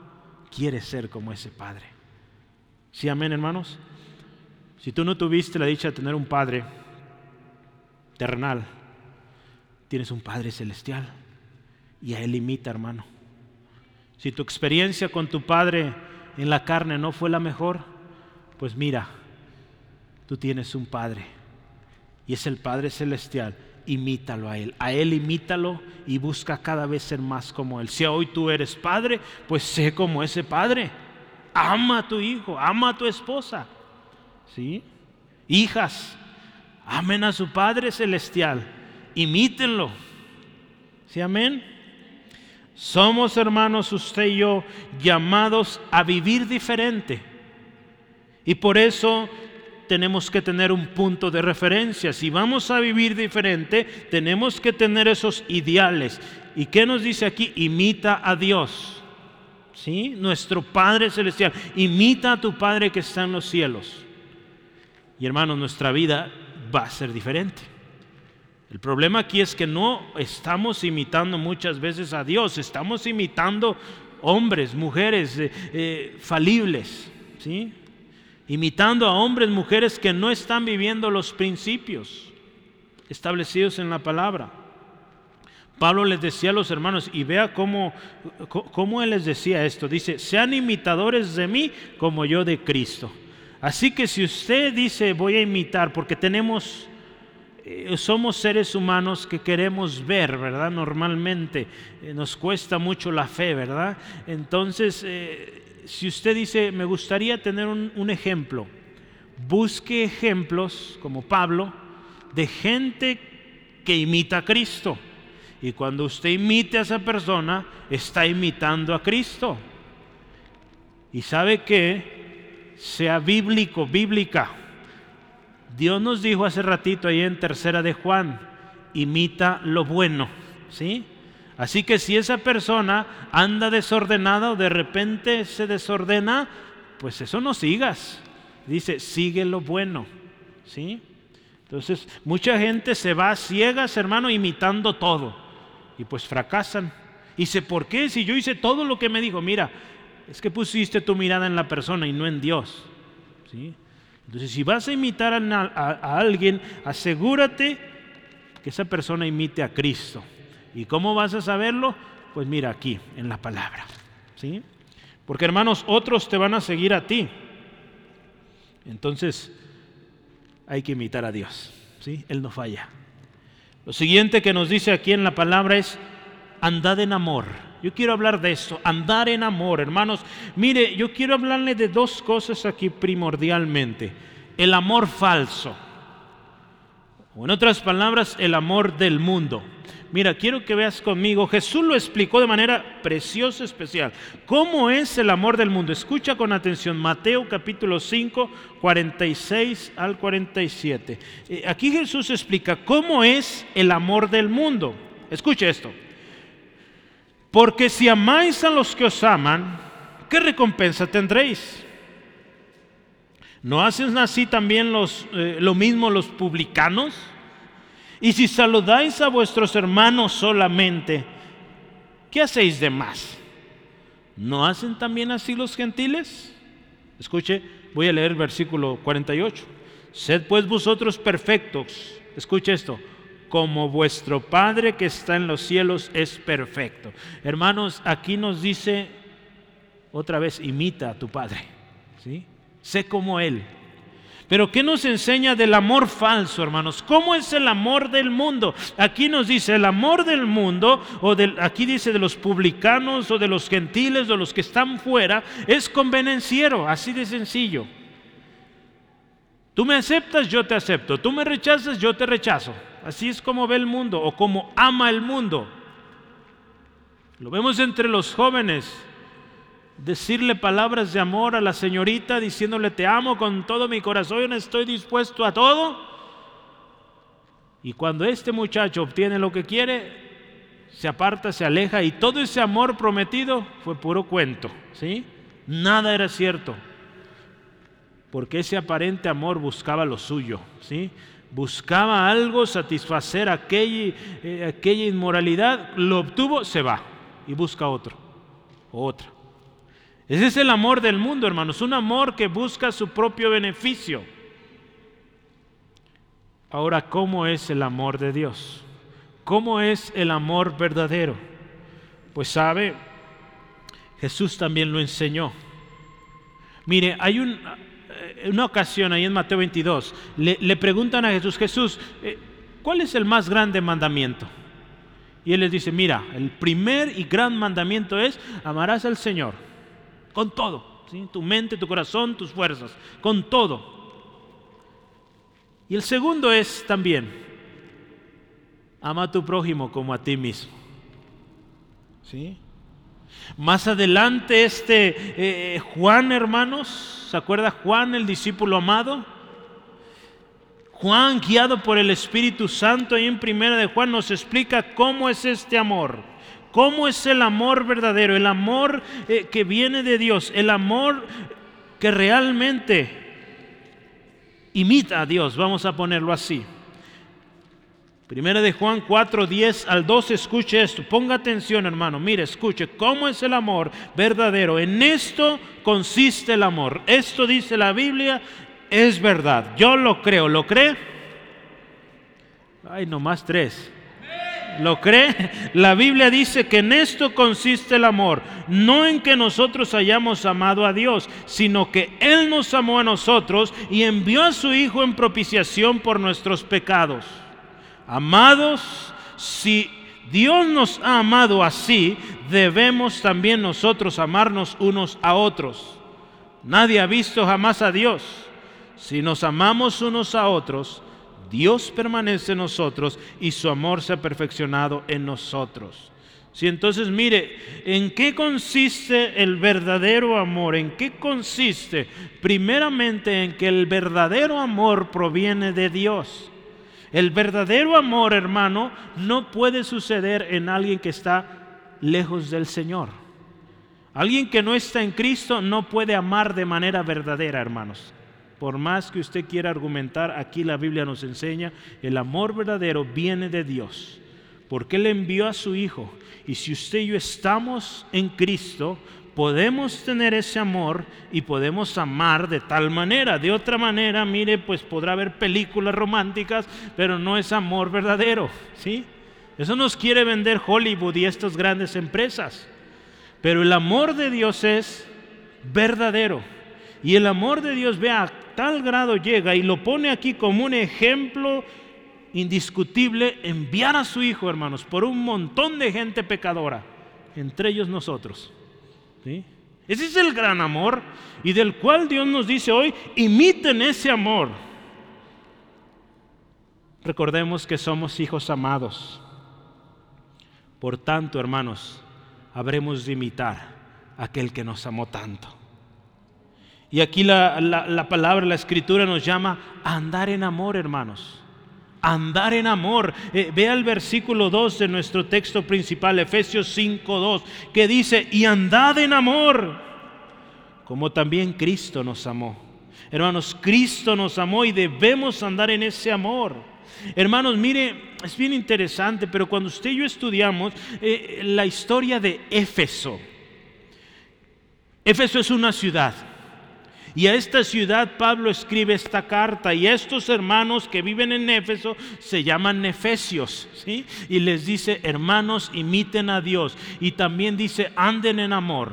[SPEAKER 1] quiere ser como ese padre. ¿Sí, amén, hermanos? Si tú no tuviste la dicha de tener un padre terrenal, tienes un padre celestial y a él imita, hermano. Si tu experiencia con tu padre en la carne no fue la mejor, pues mira, tú tienes un padre y es el Padre Celestial. Imítalo a Él. A Él imítalo y busca cada vez ser más como Él. Si hoy tú eres padre, pues sé como ese padre. Ama a tu hijo, ama a tu esposa. ¿Sí? Hijas, amen a su Padre Celestial. Imítenlo. ¿Sí, amén? Somos, hermanos, usted y yo, llamados a vivir diferente. Y por eso tenemos que tener un punto de referencia. Si vamos a vivir diferente, tenemos que tener esos ideales. ¿Y qué nos dice aquí? Imita a Dios. ¿Sí? Nuestro Padre Celestial. Imita a tu Padre que está en los cielos. Y hermanos, nuestra vida va a ser diferente. El problema aquí es que no estamos imitando muchas veces a Dios, estamos imitando hombres, mujeres eh, eh, falibles, ¿sí? Imitando a hombres, mujeres que no están viviendo los principios establecidos en la palabra. Pablo les decía a los hermanos, y vea cómo, cómo él les decía esto, dice, sean imitadores de mí como yo de Cristo. Así que si usted dice voy a imitar, porque tenemos, somos seres humanos que queremos ver, ¿verdad? Normalmente eh, nos cuesta mucho la fe, ¿verdad? Entonces, eh, si usted dice me gustaría tener un ejemplo, busque ejemplos como Pablo de gente que imita a Cristo. Y cuando usted imite a esa persona, está imitando a Cristo. Y sabe que sea bíblico, bíblica. Dios nos dijo hace ratito ahí en tercera de Juan, imita lo bueno, ¿sí? Así que si esa persona anda desordenada o de repente se desordena, pues eso no sigas. Dice, sigue lo bueno, ¿sí? Entonces, mucha gente se va ciegas, hermano, imitando todo. Y pues fracasan. Y dice, ¿por qué? Si yo hice todo lo que me dijo, mira, es que pusiste tu mirada en la persona y no en Dios. ¿sí? Entonces, si vas a imitar a, alguien, asegúrate que esa persona imite a Cristo. ¿Y cómo vas a saberlo? Pues mira aquí, en la palabra. ¿sí? Porque hermanos, otros te van a seguir a ti. Entonces, hay que imitar a Dios. ¿sí? Él no falla. Lo siguiente que nos dice aquí en la palabra es, andad en amor. Yo quiero hablar de esto, andar en amor, hermanos. Mire, yo quiero hablarle de dos cosas aquí primordialmente. El amor falso. O en otras palabras, el amor del mundo. Mira, quiero que veas conmigo, Jesús lo explicó de manera preciosa, especial. ¿Cómo es el amor del mundo? Escucha con atención, Mateo capítulo 5, 46 al 47. Eh, aquí Jesús explica cómo es el amor del mundo. Escucha esto. Porque si amáis a los que os aman, ¿qué recompensa tendréis? ¿No hacen así también los, eh, lo mismo los publicanos? Y si saludáis a vuestros hermanos solamente, ¿qué hacéis de más? ¿No hacen también así los gentiles? Escuche, voy a leer el versículo 48. Sed pues vosotros perfectos, escuche esto, como vuestro Padre que está en los cielos es perfecto. Hermanos, aquí nos dice otra vez, imita a tu Padre, ¿sí? Sé como Él. Pero ¿qué nos enseña del amor falso, hermanos? ¿Cómo es el amor del mundo? Aquí nos dice el amor del mundo, o del, aquí dice de los publicanos o de los gentiles o los que están fuera, es convenenciero, así de sencillo. Tú me aceptas, yo te acepto. Tú me rechazas, yo te rechazo. Así es como ve el mundo o como ama el mundo. Lo vemos entre los jóvenes decirle palabras de amor a la señorita diciéndole te amo con todo mi corazón, estoy dispuesto a todo. Y cuando este muchacho obtiene lo que quiere, se aparta, se aleja y todo ese amor prometido fue puro cuento, ¿sí? Nada era cierto. Porque ese aparente amor buscaba lo suyo, ¿sí? Buscaba algo, satisfacer aquella, eh, aquella inmoralidad, lo obtuvo, se va y busca otro, otra. Ese es el amor del mundo, hermanos, un amor que busca su propio beneficio. Ahora, ¿cómo es el amor de Dios? ¿Cómo es el amor verdadero? Pues sabe, Jesús también lo enseñó. Mire, hay eh, una ocasión ahí en Mateo 22, le, preguntan a Jesús, Jesús, eh, ¿cuál es el más grande mandamiento? Y él les dice, mira, el primer y gran mandamiento es, amarás al Señor con todo, ¿sí? tu mente, tu corazón, tus fuerzas, con todo. Y el segundo es también, ama a tu prójimo como a ti mismo. ¿Sí? Más adelante este eh, Juan, hermanos, ¿se acuerda Juan, el discípulo amado? Juan, guiado por el Espíritu Santo, ahí en primera de Juan nos explica cómo es este amor. ¿Cómo es el amor verdadero? El amor eh, que viene de Dios, el amor que realmente imita a Dios, vamos a ponerlo así. Primera de Juan 4, 10 al 12, escuche esto, ponga atención hermano, mire, escuche, ¿cómo es el amor verdadero? En esto consiste el amor. Esto dice la Biblia, es verdad. Yo lo creo, ¿lo cree? Ay, nomás tres. ¿Lo cree? La Biblia dice que en esto consiste el amor, no en que nosotros hayamos amado a Dios, sino que Él nos amó a nosotros y envió a su Hijo en propiciación por nuestros pecados. Amados, si Dios nos ha amado así, debemos también nosotros amarnos unos a otros. Nadie ha visto jamás a Dios. Si nos amamos unos a otros, Dios permanece en nosotros y su amor se ha perfeccionado en nosotros. Si entonces mire, ¿en qué consiste el verdadero amor? ¿En qué consiste? Primeramente en que el verdadero amor proviene de Dios. El verdadero amor, hermano, no puede suceder en alguien que está lejos del Señor. Alguien que no está en Cristo no puede amar de manera verdadera, hermanos. Por más que usted quiera argumentar, aquí la Biblia nos enseña, el amor verdadero viene de Dios, porque Él envió a su Hijo. Y si usted y yo estamos en Cristo, podemos tener ese amor y podemos amar de tal manera. De otra manera, mire, pues podrá haber películas románticas, pero no es amor verdadero, ¿sí? Eso nos quiere vender Hollywood y estas grandes empresas. Pero el amor de Dios es verdadero. Y el amor de Dios, vea, a tal grado llega y lo pone aquí como un ejemplo indiscutible, enviar a su Hijo, hermanos, por un montón de gente pecadora, entre ellos nosotros. Ese es el gran amor y del cual Dios nos dice hoy, imiten ese amor. Recordemos que somos hijos amados. Por tanto, hermanos, habremos de imitar a aquel que nos amó tanto. Y aquí la, la palabra, la escritura nos llama a andar en amor, hermanos andar en amor. Eh, vea el versículo 2 de nuestro texto principal, Efesios 5, 2, que dice, y andad en amor, como también Cristo nos amó. Hermanos, Cristo nos amó y debemos andar en ese amor. Hermanos, mire, es bien interesante, pero cuando usted y yo estudiamos eh, la historia de Éfeso, Éfeso es una ciudad. Y a esta ciudad Pablo escribe esta carta y estos hermanos que viven en Éfeso se llaman nefesios, ¿sí? Y les dice, hermanos, imiten a Dios. Y también dice, anden en amor.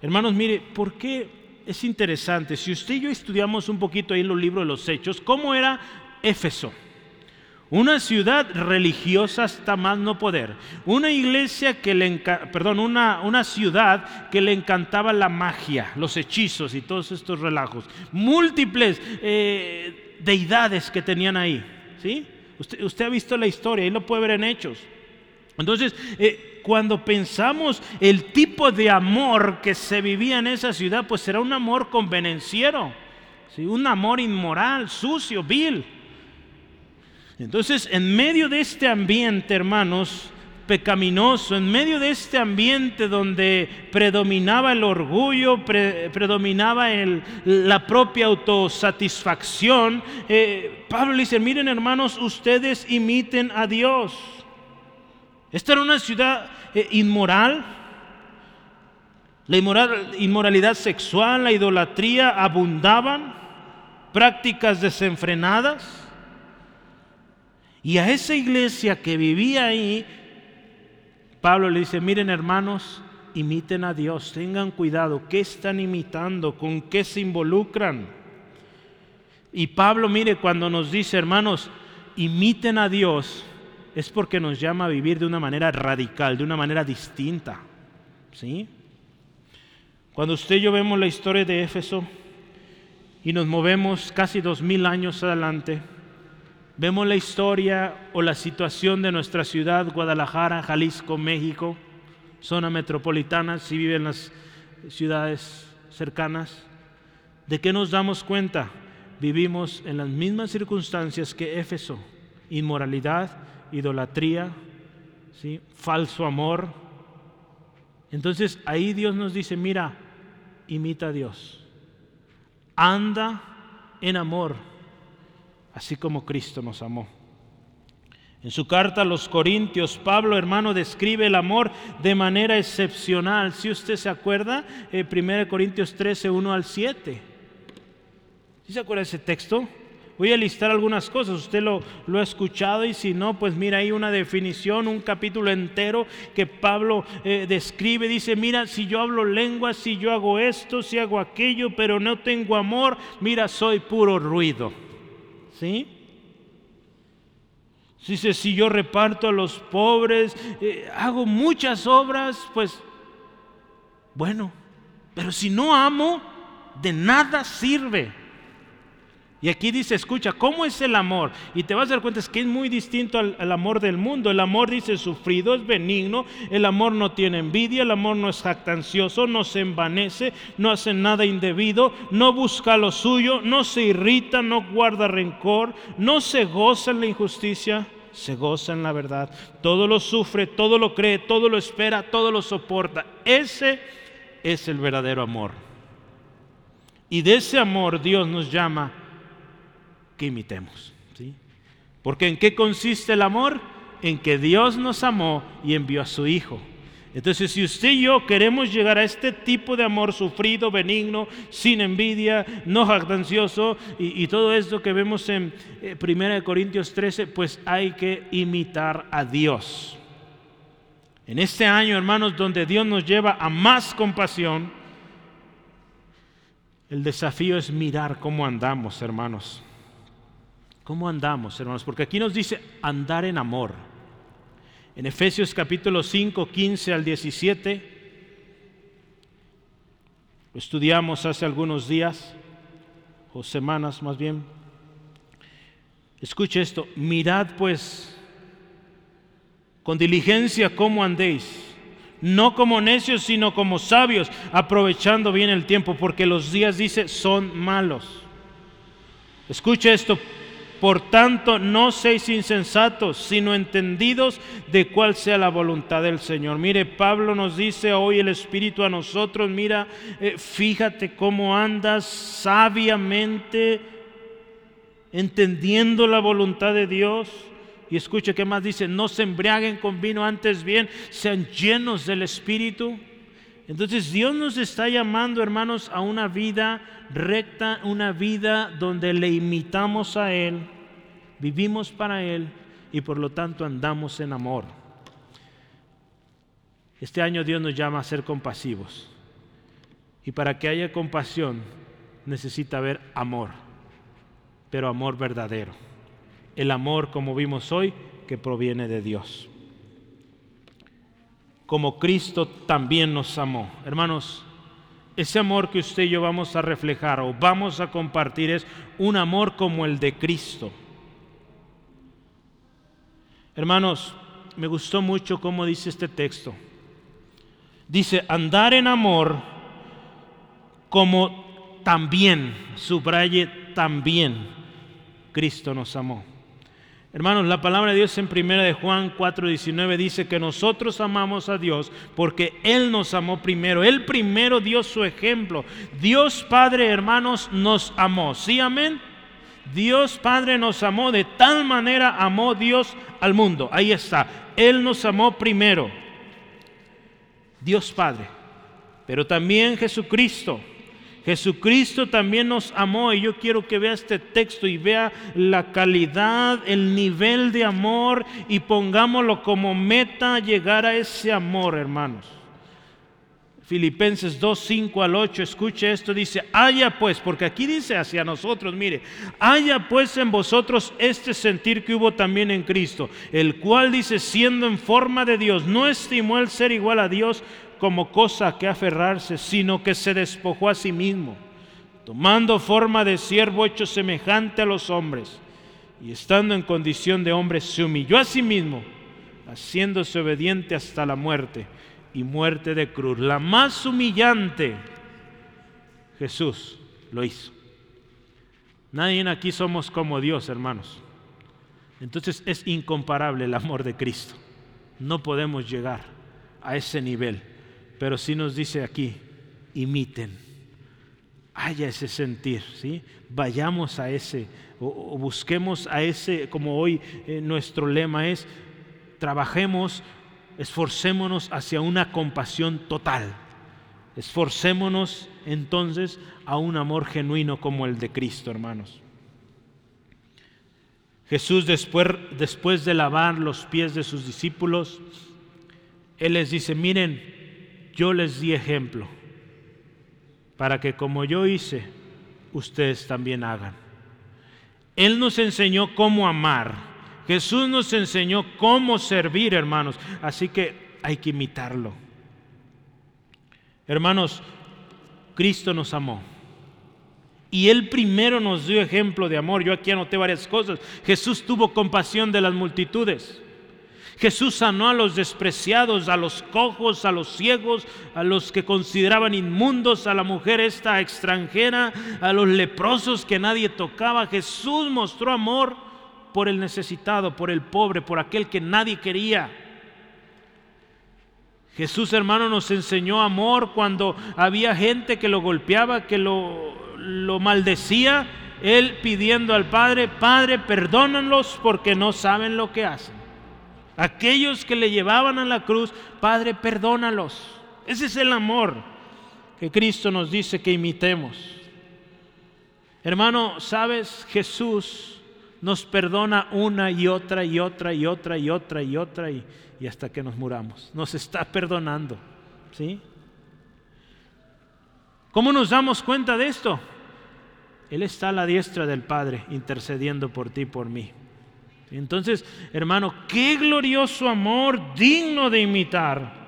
[SPEAKER 1] Hermanos, mire, ¿por qué es interesante? Si usted y yo estudiamos un poquito ahí en los libros de los Hechos, ¿cómo era Éfeso? Una ciudad religiosa hasta más no poder. Una iglesia que le perdón, una, una ciudad que le encantaba la magia, los hechizos y todos estos relajos. Múltiples eh, deidades que tenían ahí. ¿sí? Usted, usted, ha visto la historia y lo puede ver en hechos. Entonces, eh, cuando pensamos el tipo de amor que se vivía en esa ciudad, pues era un amor convenenciero, ¿sí? un amor inmoral, sucio, vil. Entonces, en medio de este ambiente, hermanos, pecaminoso, en medio de este ambiente donde predominaba el orgullo, predominaba la propia autosatisfacción, eh, Pablo le dice, miren hermanos, ustedes imiten a Dios. Esta era una ciudad eh, inmoral, la inmoralidad sexual, la idolatría abundaban, prácticas desenfrenadas. Y a esa iglesia que vivía ahí, Pablo le dice, miren hermanos, imiten a Dios, tengan cuidado, ¿qué están imitando? ¿Con qué se involucran? Y Pablo, mire, cuando nos dice, hermanos, imiten a Dios, es porque nos llama a vivir de una manera radical, de una manera distinta. ¿Sí? Cuando usted y yo vemos la historia de Éfeso y nos movemos casi dos mil años adelante, Vemos la historia o la situación de nuestra ciudad, Guadalajara, Jalisco, México, zona metropolitana, si viven las ciudades cercanas. ¿De qué nos damos cuenta? Vivimos en las mismas circunstancias que Éfeso, inmoralidad, idolatría, ¿sí? falso amor. Entonces ahí Dios nos dice, mira, imita a Dios, anda en amor así como Cristo nos amó. En su carta a los Corintios, Pablo, hermano, describe el amor de manera excepcional. Si usted se acuerda, 1 eh, Corintios 13, 1 al 7. ¿Sí se acuerda de ese texto? Voy a listar algunas cosas, usted lo, ha escuchado y si no, pues mira, hay una definición, un capítulo entero que Pablo eh, describe, dice, mira, si yo hablo lenguas, si yo hago esto, si hago aquello, pero no tengo amor, mira, soy puro ruido. ¿Sí? Dice, si yo reparto a los pobres, eh, hago muchas obras, pues bueno, pero si no amo, de nada sirve. Y aquí dice, escucha, ¿cómo es el amor? Y te vas a dar cuenta es que es muy distinto al, amor del mundo. El amor dice sufrido, es benigno, el amor no tiene envidia, el amor no es jactancioso, no se envanece, no hace nada indebido, no busca lo suyo, no se irrita, no guarda rencor, no se goza en la injusticia, se goza en la verdad. Todo lo sufre, todo lo cree, todo lo espera, todo lo soporta. Ese es el verdadero amor. Y de ese amor Dios nos llama que imitemos. ¿sí? Porque ¿en qué consiste el amor? En que Dios nos amó y envió a su Hijo. Entonces, si usted y yo queremos llegar a este tipo de amor sufrido, benigno, sin envidia, no jactancioso y, todo esto que vemos en 1 eh, Corintios 13, pues hay que imitar a Dios. En este año, hermanos, donde Dios nos lleva a más compasión, el desafío es mirar cómo andamos, hermanos. ¿Cómo andamos, hermanos? Porque aquí nos dice andar en amor. En Efesios capítulo 5, 15 al 17, lo estudiamos hace algunos días, o semanas más bien. Escuche esto, mirad pues con diligencia cómo andéis, no como necios, sino como sabios, aprovechando bien el tiempo, porque los días, dice, son malos. Escuche esto, por tanto, no seis insensatos, sino entendidos de cuál sea la voluntad del Señor. Mire, Pablo nos dice hoy el Espíritu a nosotros, mira, eh, fíjate cómo andas sabiamente, entendiendo la voluntad de Dios. Y escuche qué más dice, no se embriaguen con vino antes bien, sean llenos del Espíritu. Entonces Dios nos está llamando, hermanos, a una vida recta, una vida donde le imitamos a Él, vivimos para Él y por lo tanto andamos en amor. Este año Dios nos llama a ser compasivos. Y para que haya compasión necesita haber amor, pero amor verdadero. El amor, como vimos hoy, que proviene de Dios como Cristo también nos amó. Hermanos, ese amor que usted y yo vamos a reflejar o vamos a compartir es un amor como el de Cristo. Hermanos, me gustó mucho cómo dice este texto. Dice, andar en amor como también, subraye también, Cristo nos amó. Hermanos, la palabra de Dios en 1 de Juan 4:19 dice que nosotros amamos a Dios porque Él nos amó primero. Él primero dio su ejemplo. Dios Padre, hermanos, nos amó. ¿Sí, amén? Dios Padre nos amó, de tal manera amó Dios al mundo. Ahí está. Él nos amó primero. Dios Padre. Pero también Jesucristo Jesucristo también nos amó y yo quiero que vea este texto y vea la calidad, el nivel de amor y pongámoslo como meta llegar a ese amor, hermanos. Filipenses 2, 5 al 8, escuche esto, dice, haya pues, porque aquí dice hacia nosotros, mire, haya pues en vosotros este sentir que hubo también en Cristo, el cual dice, siendo en forma de Dios, no estimó el ser igual a Dios como cosa que aferrarse, sino que se despojó a sí mismo, tomando forma de siervo hecho semejante a los hombres, y estando en condición de hombre, se humilló a sí mismo, haciéndose obediente hasta la muerte y muerte de cruz. La más humillante, Jesús lo hizo. Nadie aquí somos como Dios, hermanos. Entonces es incomparable el amor de Cristo. No podemos llegar a ese nivel pero sí nos dice aquí, imiten, haya ese sentir, ¿sí? Vayamos a ese, o, busquemos a ese, como hoy eh, nuestro lema es, trabajemos, esforcémonos hacia una compasión total. Esforcémonos entonces a un amor genuino como el de Cristo, hermanos. Jesús después, después de lavar los pies de sus discípulos, Él les dice, miren, yo les di ejemplo para que como yo hice, ustedes también hagan. Él nos enseñó cómo amar. Jesús nos enseñó cómo servir, hermanos. Así que hay que imitarlo. Hermanos, Cristo nos amó. Y Él primero nos dio ejemplo de amor. Yo aquí anoté varias cosas. Jesús tuvo compasión de las multitudes. Jesús sanó a los despreciados, a los cojos, a los ciegos, a los que consideraban inmundos, a la mujer esta extranjera, a los leprosos que nadie tocaba. Jesús mostró amor por el necesitado, por el pobre, por aquel que nadie quería. Jesús hermano nos enseñó amor cuando había gente que lo golpeaba, que lo, lo maldecía. Él pidiendo al Padre, Padre, perdónenlos porque no saben lo que hacen. Aquellos que le llevaban a la cruz, Padre, perdónalos. Ese es el amor que Cristo nos dice que imitemos. Hermano, ¿sabes? Jesús nos perdona una y otra y otra y otra y otra y otra y, hasta que nos muramos. Nos está perdonando. ¿Sí? ¿Cómo nos damos cuenta de esto? Él está a la diestra del Padre intercediendo por ti y por mí. Entonces, hermano, qué glorioso amor digno de imitar.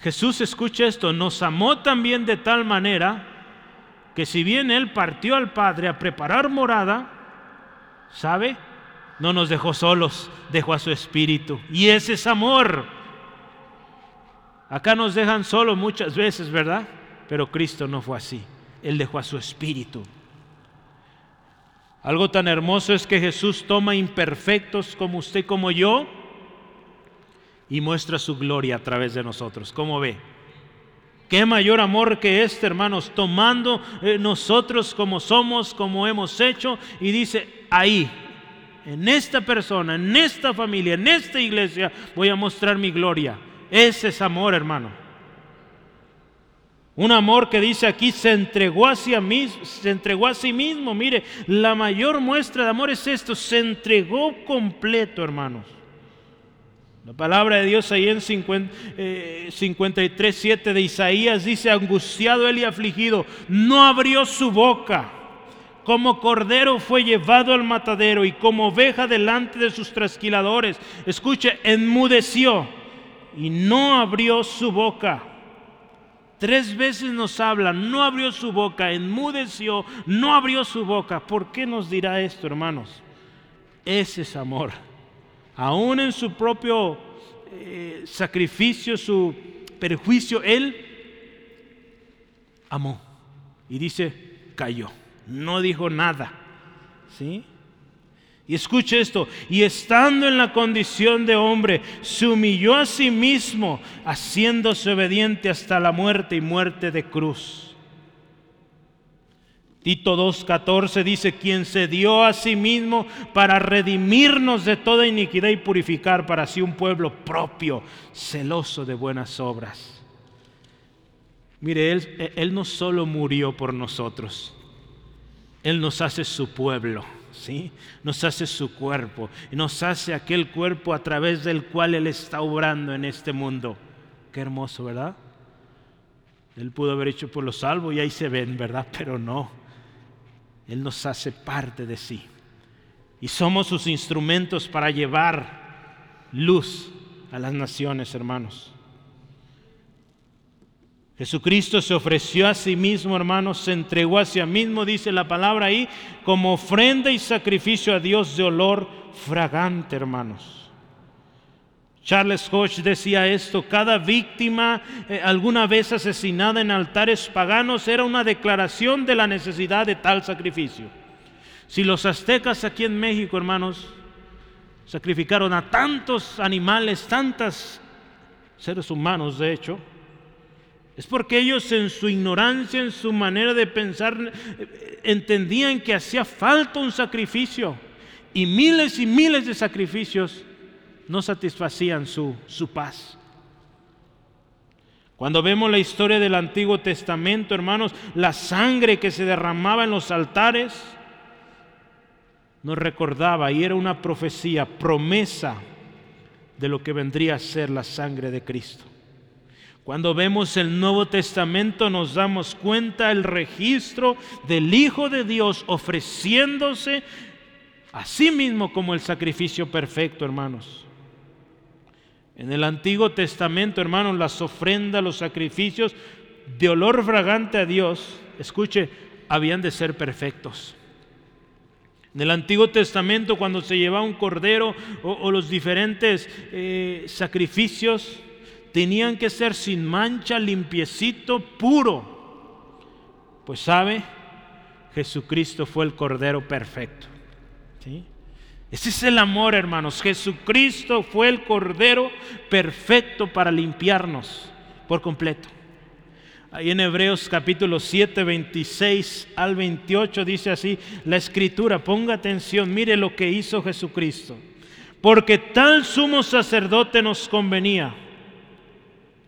[SPEAKER 1] Jesús, escucha esto, nos amó también de tal manera que si bien Él partió al Padre a preparar morada, ¿sabe? No nos dejó solos, dejó a su Espíritu. Y ese es amor. Acá nos dejan solos muchas veces, ¿verdad? Pero Cristo no fue así. Él dejó a su Espíritu. Algo tan hermoso es que Jesús toma imperfectos como usted, como yo, y muestra su gloria a través de nosotros. ¿Cómo ve? Qué mayor amor que este, hermanos, tomando eh, nosotros como somos, como hemos hecho, y dice, ahí, en esta persona, en esta familia, en esta iglesia, voy a mostrar mi gloria. Ese es amor, hermano. Un amor que dice aquí se entregó hacia mí, se entregó a sí mismo. Mire, la mayor muestra de amor es esto, se entregó completo, hermanos. La palabra de Dios ahí en 53, 7 eh, de Isaías dice, angustiado él y afligido, no abrió su boca. Como cordero fue llevado al matadero y como oveja delante de sus trasquiladores. Escuche, enmudeció y no abrió su boca. Tres veces nos habla, no abrió su boca, enmudeció, no abrió su boca. ¿Por qué nos dirá esto, hermanos? Ese es amor. Aún en su propio eh, sacrificio, su perjuicio, Él amó. Y dice, cayó. No dijo nada. ¿Sí? Y escuche esto, y estando en la condición de hombre, se humilló a sí mismo, haciéndose obediente hasta la muerte y muerte de cruz. Tito 2.14 dice, quien se dio a sí mismo para redimirnos de toda iniquidad y purificar para sí un pueblo propio, celoso de buenas obras. Mire, Él, él no solo murió por nosotros, Él nos hace su pueblo Nos hace su cuerpo y nos hace aquel cuerpo a través del cual Él está obrando en este mundo. Qué hermoso, ¿verdad? Él pudo haber hecho por los salvos y ahí se ven, ¿verdad? Pero no. Él nos hace parte de sí. Y somos sus instrumentos para llevar luz a las naciones, hermanos. Jesucristo se ofreció a sí mismo, hermanos, se entregó a sí mismo, dice la palabra ahí, como ofrenda y sacrificio a Dios de olor fragante, hermanos. Charles Hodge decía esto, cada víctima eh, alguna vez asesinada en altares paganos era una declaración de la necesidad de tal sacrificio. Si los aztecas aquí en México, hermanos, sacrificaron a tantos animales, tantos seres humanos, de hecho, es porque ellos en su ignorancia, en su manera de pensar, entendían que hacía falta un sacrificio. Y miles y miles de sacrificios no satisfacían su, su paz. Cuando vemos la historia del Antiguo Testamento, hermanos, la sangre que se derramaba en los altares, nos recordaba, y era una profecía, promesa de lo que vendría a ser la sangre de Cristo. Cuando vemos el Nuevo Testamento nos damos cuenta el registro del Hijo de Dios ofreciéndose a sí mismo como el sacrificio perfecto, hermanos. En el Antiguo Testamento, hermanos, las ofrendas, los sacrificios de olor fragante a Dios, escuche, habían de ser perfectos. En el Antiguo Testamento, cuando se llevaba un cordero o, los diferentes eh, sacrificios, tenían que ser sin mancha, limpiecito, puro. Pues sabe, Jesucristo fue el cordero perfecto. Ese es el amor, hermanos. Jesucristo fue el cordero perfecto para limpiarnos por completo. Ahí en Hebreos capítulo 7, 26 al 28 dice así la escritura, ponga atención, mire lo que hizo Jesucristo. Porque tal sumo sacerdote nos convenía.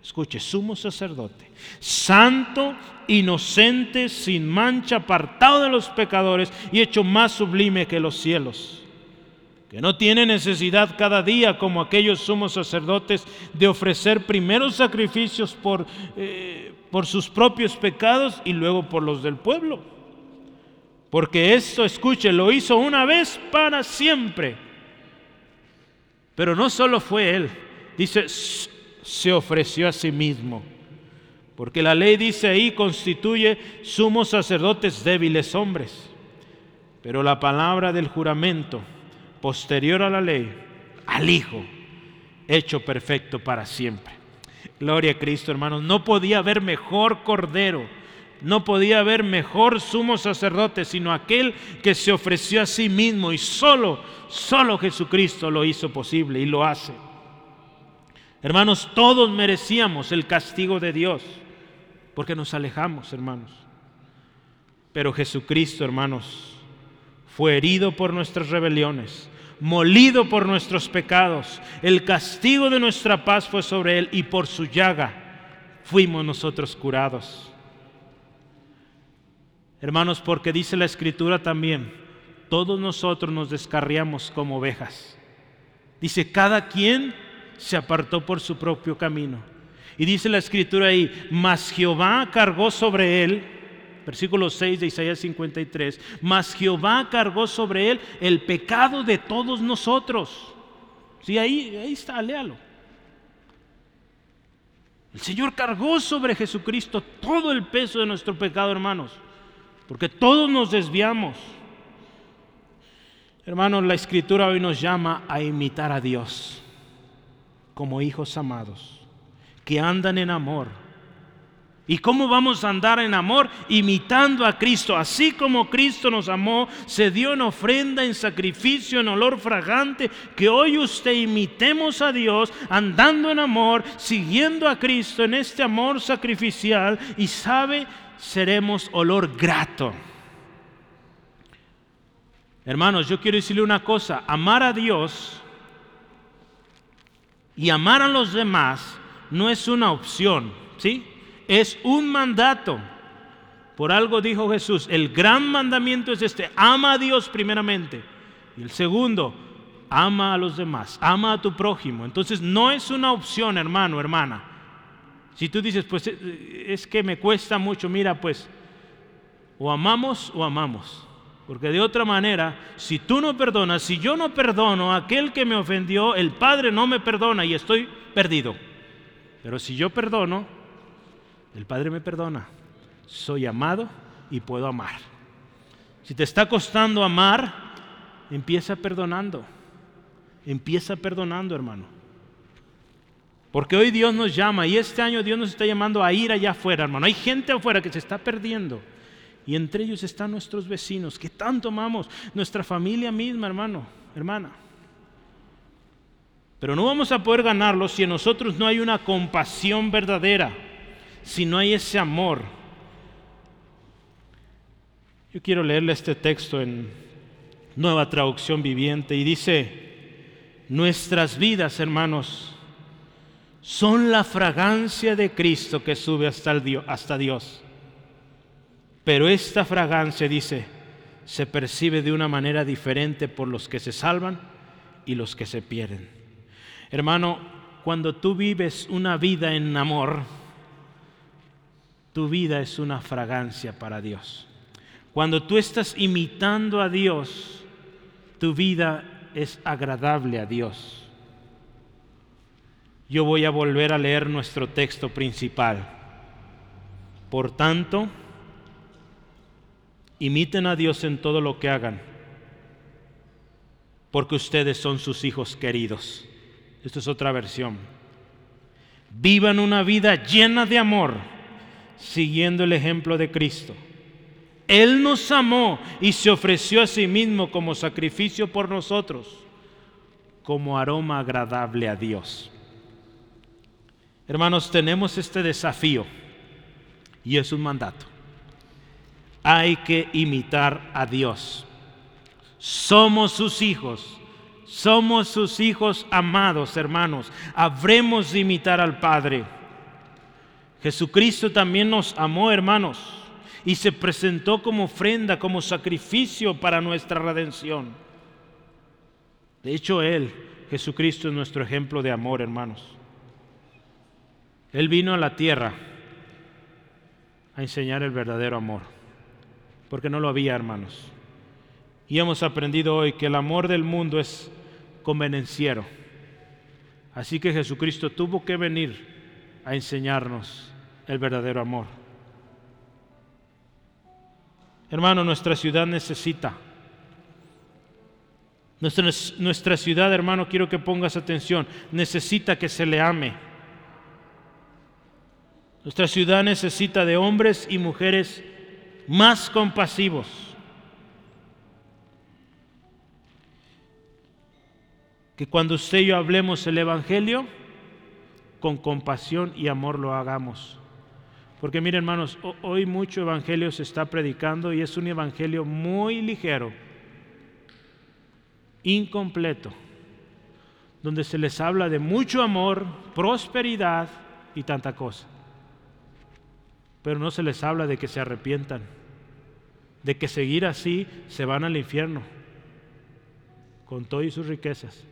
[SPEAKER 1] Escuche, sumo sacerdote, santo, inocente, sin mancha, apartado de los pecadores y hecho más sublime que los cielos que no tiene necesidad cada día como aquellos sumos sacerdotes de ofrecer primeros sacrificios por, eh, por sus propios pecados y luego por los del pueblo. Porque esto, escuche, lo hizo una vez para siempre. Pero no solo fue él, dice, se ofreció a sí mismo. Porque la ley dice ahí, constituye sumos sacerdotes débiles hombres. Pero la palabra del juramento, posterior a la ley, al Hijo, hecho perfecto para siempre. Gloria a Cristo, hermanos. No podía haber mejor cordero, no podía haber mejor sumo sacerdote, sino aquel que se ofreció a sí mismo y solo, solo Jesucristo lo hizo posible y lo hace. Hermanos, todos merecíamos el castigo de Dios porque nos alejamos, hermanos. Pero Jesucristo, hermanos, fue herido por nuestras rebeliones molido por nuestros pecados. El castigo de nuestra paz fue sobre él y por su llaga fuimos nosotros curados. Hermanos, porque dice la escritura también, todos nosotros nos descarriamos como ovejas. Dice, cada quien se apartó por su propio camino. Y dice la escritura ahí, mas Jehová cargó sobre él versículo 6 de Isaías 53, mas Jehová cargó sobre él el pecado de todos nosotros. Sí, ahí, ahí está, léalo. El Señor cargó sobre Jesucristo todo el peso de nuestro pecado, hermanos, porque todos nos desviamos. Hermanos, la escritura hoy nos llama a imitar a Dios como hijos amados, que andan en amor ¿Y cómo vamos a andar en amor? Imitando a Cristo. Así como Cristo nos amó, se dio en ofrenda, en sacrificio, en olor fragante, que hoy usted imitemos a Dios andando en amor, siguiendo a Cristo en este amor sacrificial y sabe, seremos olor grato. Hermanos, yo quiero decirle una cosa, amar a Dios y amar a los demás no es una opción, ¿sí? es un mandato. Por algo dijo Jesús, el gran mandamiento es este, ama a Dios primeramente. Y el segundo, ama a los demás, ama a tu prójimo. Entonces no es una opción, hermano, hermana. Si tú dices, pues eh, es que me cuesta mucho, mira, pues o amamos o amamos. Porque de otra manera, si tú no perdonas, si yo no perdono a aquel que me ofendió, el Padre no me perdona y estoy perdido. Pero si yo perdono, el Padre me perdona. Soy amado y puedo amar. Si te está costando amar, empieza perdonando. Empieza perdonando, hermano. Porque hoy Dios nos llama y este año Dios nos está llamando a ir allá afuera, hermano. Hay gente afuera que se está perdiendo. Y entre ellos están nuestros vecinos que tanto amamos, nuestra familia misma, hermano, hermana. Pero no vamos a poder ganarlos si en nosotros no hay una compasión verdadera si no hay ese amor. Yo quiero leerle este texto en nueva traducción viviente y dice, nuestras vidas, hermanos, son la fragancia de Cristo que sube hasta, el Dios, hasta Dios. Pero esta fragancia, dice, se percibe de una manera diferente por los que se salvan y los que se pierden. Hermano, cuando tú vives una vida en amor, tu vida es una fragancia para Dios. Cuando tú estás imitando a Dios, tu vida es agradable a Dios. Yo voy a volver a leer nuestro texto principal. Por tanto, imiten a Dios en todo lo que hagan, porque ustedes son sus hijos queridos. Esto es otra versión. Vivan una vida llena de amor, siguiendo el ejemplo de Cristo. Él nos amó y se ofreció a sí mismo como sacrificio por nosotros, como aroma agradable a Dios. Hermanos, tenemos este desafío y es un mandato. Hay que imitar a Dios. Somos sus hijos. Somos sus hijos amados, hermanos. Habremos de imitar al Padre. Jesucristo también nos amó, hermanos, y se presentó como ofrenda, como sacrificio para nuestra redención. De hecho, Él, Jesucristo, es nuestro ejemplo de amor, hermanos. Él vino a la tierra a enseñar el verdadero amor, porque no lo había, hermanos. Y hemos aprendido hoy que el amor del mundo es convenenciero. Así que Jesucristo tuvo que venir a enseñarnos el verdadero amor. Hermano, nuestra ciudad necesita. Nuestra, nuestra ciudad, hermano, quiero que pongas atención, necesita que se le ame. Nuestra ciudad necesita de hombres y mujeres más compasivos. Que cuando usted y yo hablemos el Evangelio, con compasión y amor lo hagamos. Porque miren hermanos, hoy mucho Evangelio se está predicando y es un Evangelio muy ligero, incompleto, donde se les habla de mucho amor, prosperidad y tanta cosa pero no se les habla de que se arrepientan, de que seguir así se van al infierno, con todo y sus riquezas.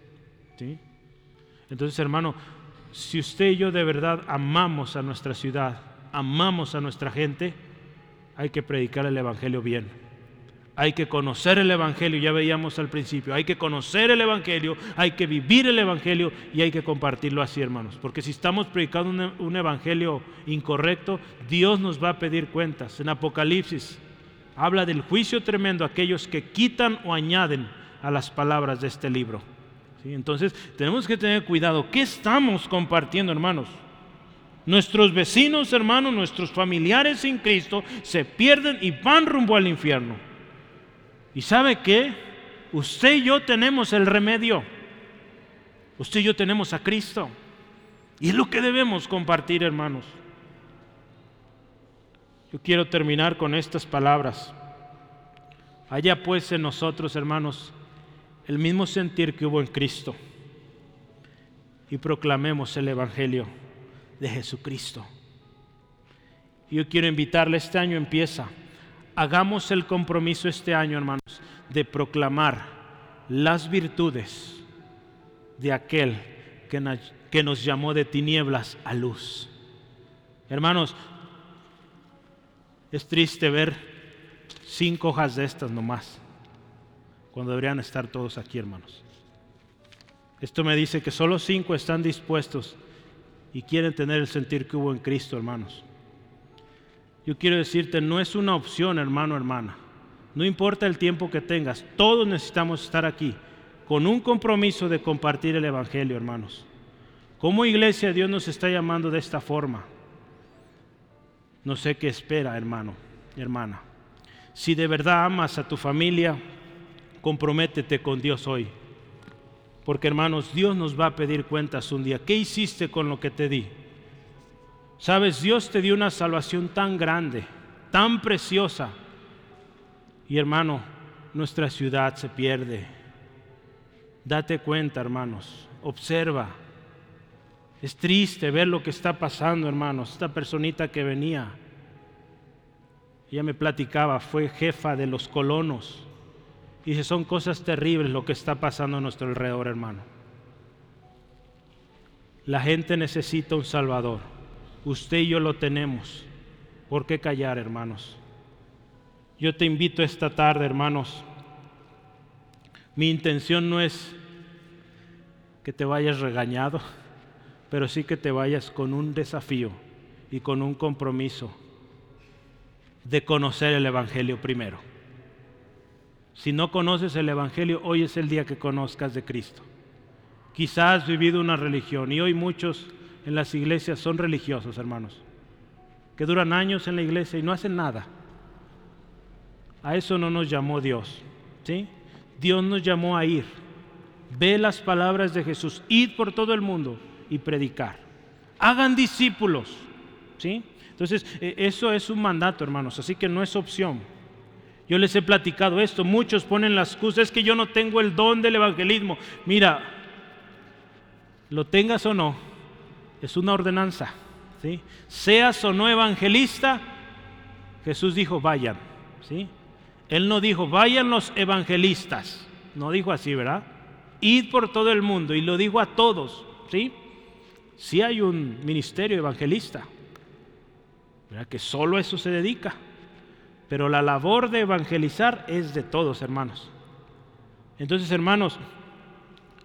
[SPEAKER 1] ¿sí? Entonces, hermano, si usted y yo de verdad amamos a nuestra ciudad, amamos a nuestra gente, hay que predicar el Evangelio bien. Hay que conocer el Evangelio, ya veíamos al principio, hay que conocer el Evangelio, hay que vivir el Evangelio y hay que compartirlo así, hermanos. Porque si estamos predicando un, Evangelio incorrecto, Dios nos va a pedir cuentas. En Apocalipsis habla del juicio tremendo a aquellos que quitan o añaden a las palabras de este libro. Entonces tenemos que tener cuidado. ¿Qué estamos compartiendo, hermanos? Nuestros vecinos, hermanos, nuestros familiares en Cristo se pierden y van rumbo al infierno. ¿Y sabe qué? Usted y yo tenemos el remedio. Usted y yo tenemos a Cristo. Y es lo que debemos compartir, hermanos. Yo quiero terminar con estas palabras. Haya pues en nosotros, hermanos, el mismo sentir que hubo en Cristo. Y proclamemos el Evangelio de Jesucristo. Yo quiero invitarle, este año empieza hagamos el compromiso este año, hermanos, de proclamar las virtudes de aquel que nos llamó de tinieblas a luz. Hermanos, es triste ver cinco hojas de estas nomás, cuando deberían estar todos aquí, hermanos. Esto me dice que solo cinco están dispuestos y quieren tener el sentir que hubo en Cristo, hermanos. Yo quiero decirte, no es una opción, hermano, hermana. No importa el tiempo que tengas, todos necesitamos estar aquí con un compromiso de compartir el Evangelio, hermanos. Como iglesia Dios nos está llamando de esta forma. No sé qué espera, hermano, hermana. Si de verdad amas a tu familia, comprométete con Dios hoy. Porque hermanos, Dios nos va a pedir cuentas un día. ¿Qué hiciste con lo que te di? Sabes, Dios te dio una salvación tan grande, tan preciosa. Y hermano, nuestra ciudad se pierde. Date cuenta, hermanos. Observa. Es triste ver lo que está pasando, hermanos. Esta personita que venía. ella me platicaba, fue jefa de los colonos. Y dice, son cosas terribles lo que está pasando a nuestro alrededor, hermano. La gente necesita un Salvador. Usted y yo lo tenemos. ¿Por qué callar, hermanos? Yo te invito esta tarde, hermanos. Mi intención no es que te vayas regañado, pero sí que te vayas con un desafío y con un compromiso de conocer el Evangelio primero. Si no conoces el Evangelio, hoy es el día que conozcas de Cristo. Quizás has vivido una religión y hoy muchos en las iglesias son religiosos, hermanos, que duran años en la iglesia y no hacen nada. A eso no nos llamó Dios, ¿sí? Dios nos llamó a ir. Ve las palabras de Jesús, id por todo el mundo y predicar. Hagan discípulos, ¿sí? Entonces, e, eso es un mandato, hermanos, así que no es opción. Yo les he platicado esto, muchos ponen la excusa, es que yo no tengo el don del evangelismo. Mira, lo tengas o no, es una ordenanza. ¿sí? Seas o no evangelista, Jesús dijo, vayan. ¿sí? Él no dijo, vayan los evangelistas. No dijo así, ¿verdad? Id por todo el mundo. Y lo dijo a todos. ¿sí? Sí hay un ministerio evangelista. ¿verdad? Que solo eso se dedica. Pero la labor de evangelizar es de todos, hermanos. Entonces, hermanos,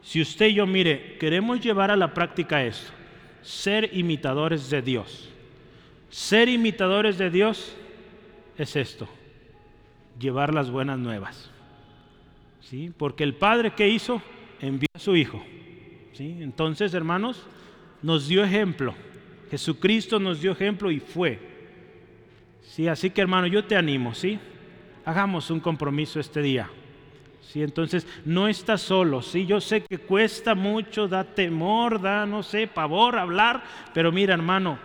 [SPEAKER 1] si usted y yo, mire, queremos llevar a la práctica esto, ser imitadores de Dios. Ser imitadores de Dios es esto, llevar las buenas nuevas. ¿Sí? Porque el Padre que hizo envió a su Hijo. ¿Sí? Entonces, hermanos, nos dio ejemplo. Jesucristo nos dio ejemplo y fue. ¿Sí? Así que, hermano, yo te animo, ¿sí? Hagamos un compromiso este día. ¿Sí? Entonces, no estás solo, ¿sí? Yo sé que cuesta mucho, da temor, da, no sé, pavor hablar, pero mira, hermano,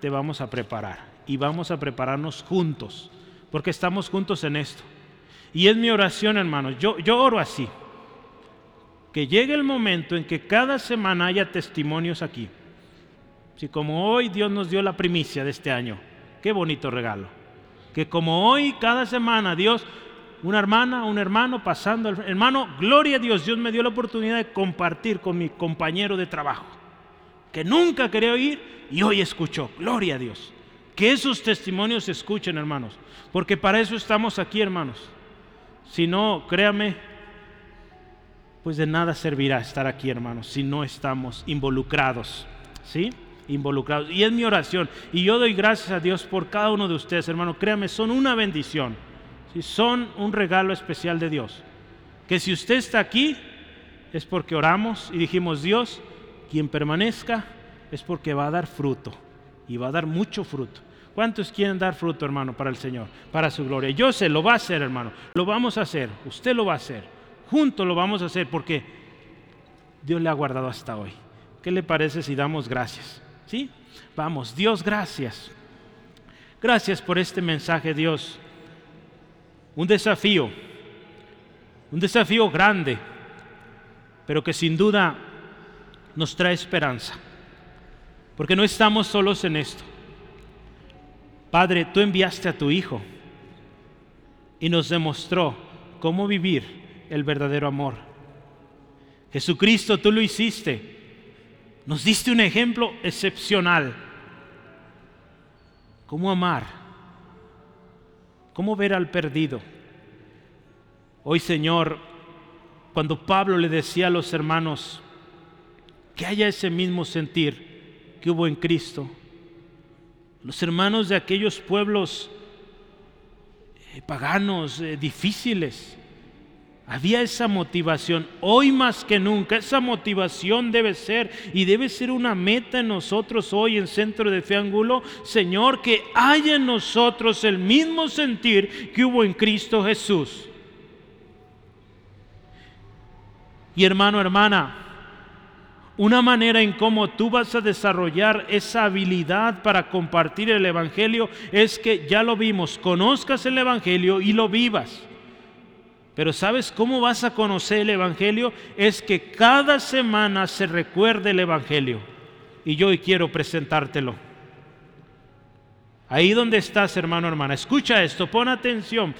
[SPEAKER 1] te vamos a preparar y vamos a prepararnos juntos, porque estamos juntos en esto. Y es mi oración, hermano, yo, yo oro así, que llegue el momento en que cada semana haya testimonios aquí. Si como hoy Dios nos dio la primicia de este año, qué bonito regalo. Que como hoy, cada semana, Dios una hermana, un hermano pasando, hermano, gloria a Dios, Dios me dio la oportunidad de compartir con mi compañero de trabajo, que nunca quería oír y hoy escuchó, gloria a Dios. Que esos testimonios se escuchen, hermanos, porque para eso estamos aquí, hermanos. Si no, créame, pues de nada servirá estar aquí, hermanos, si no estamos involucrados, ¿sí? Involucrados. Y es mi oración. Y yo doy gracias a Dios por cada uno de ustedes, hermano. Créame, son una bendición son un regalo especial de Dios. Que si usted está aquí es porque oramos y dijimos, Dios, quien permanezca es porque va a dar fruto y va a dar mucho fruto. ¿Cuántos quieren dar fruto, hermano, para el Señor, para su gloria? Yo sé, lo va a hacer, hermano. Lo vamos a hacer. Usted lo va a hacer. Juntos lo vamos a hacer porque Dios le ha guardado hasta hoy. ¿Qué le parece si damos gracias? ¿Sí? Vamos, Dios, gracias. Gracias por este mensaje, Dios un desafío, un desafío grande, pero que sin duda nos trae esperanza, porque no estamos solos en esto. Padre, tú enviaste a tu Hijo y nos demostró cómo vivir el verdadero amor. Jesucristo, tú lo hiciste. Nos diste un ejemplo excepcional. ¿Cómo amar? ¿Cómo ver al perdido? Hoy, Señor, cuando Pablo le decía a los hermanos que haya ese mismo sentir que hubo en Cristo, los hermanos de aquellos pueblos eh, paganos, eh, difíciles, había esa motivación. Hoy más que nunca, esa motivación debe ser y debe ser una meta en nosotros hoy en Centro de Fe Angulo. Señor, que haya en nosotros el mismo sentir que hubo en Cristo Jesús. Y hermano, hermana, una manera en cómo tú vas a desarrollar esa habilidad para compartir el Evangelio es que ya lo vimos, conozcas el Evangelio y lo vivas. Pero ¿sabes cómo vas a conocer el Evangelio? Es que cada semana se recuerde el Evangelio. Y yo hoy quiero presentártelo. Ahí donde estás, hermano, hermana, escucha esto, pon atención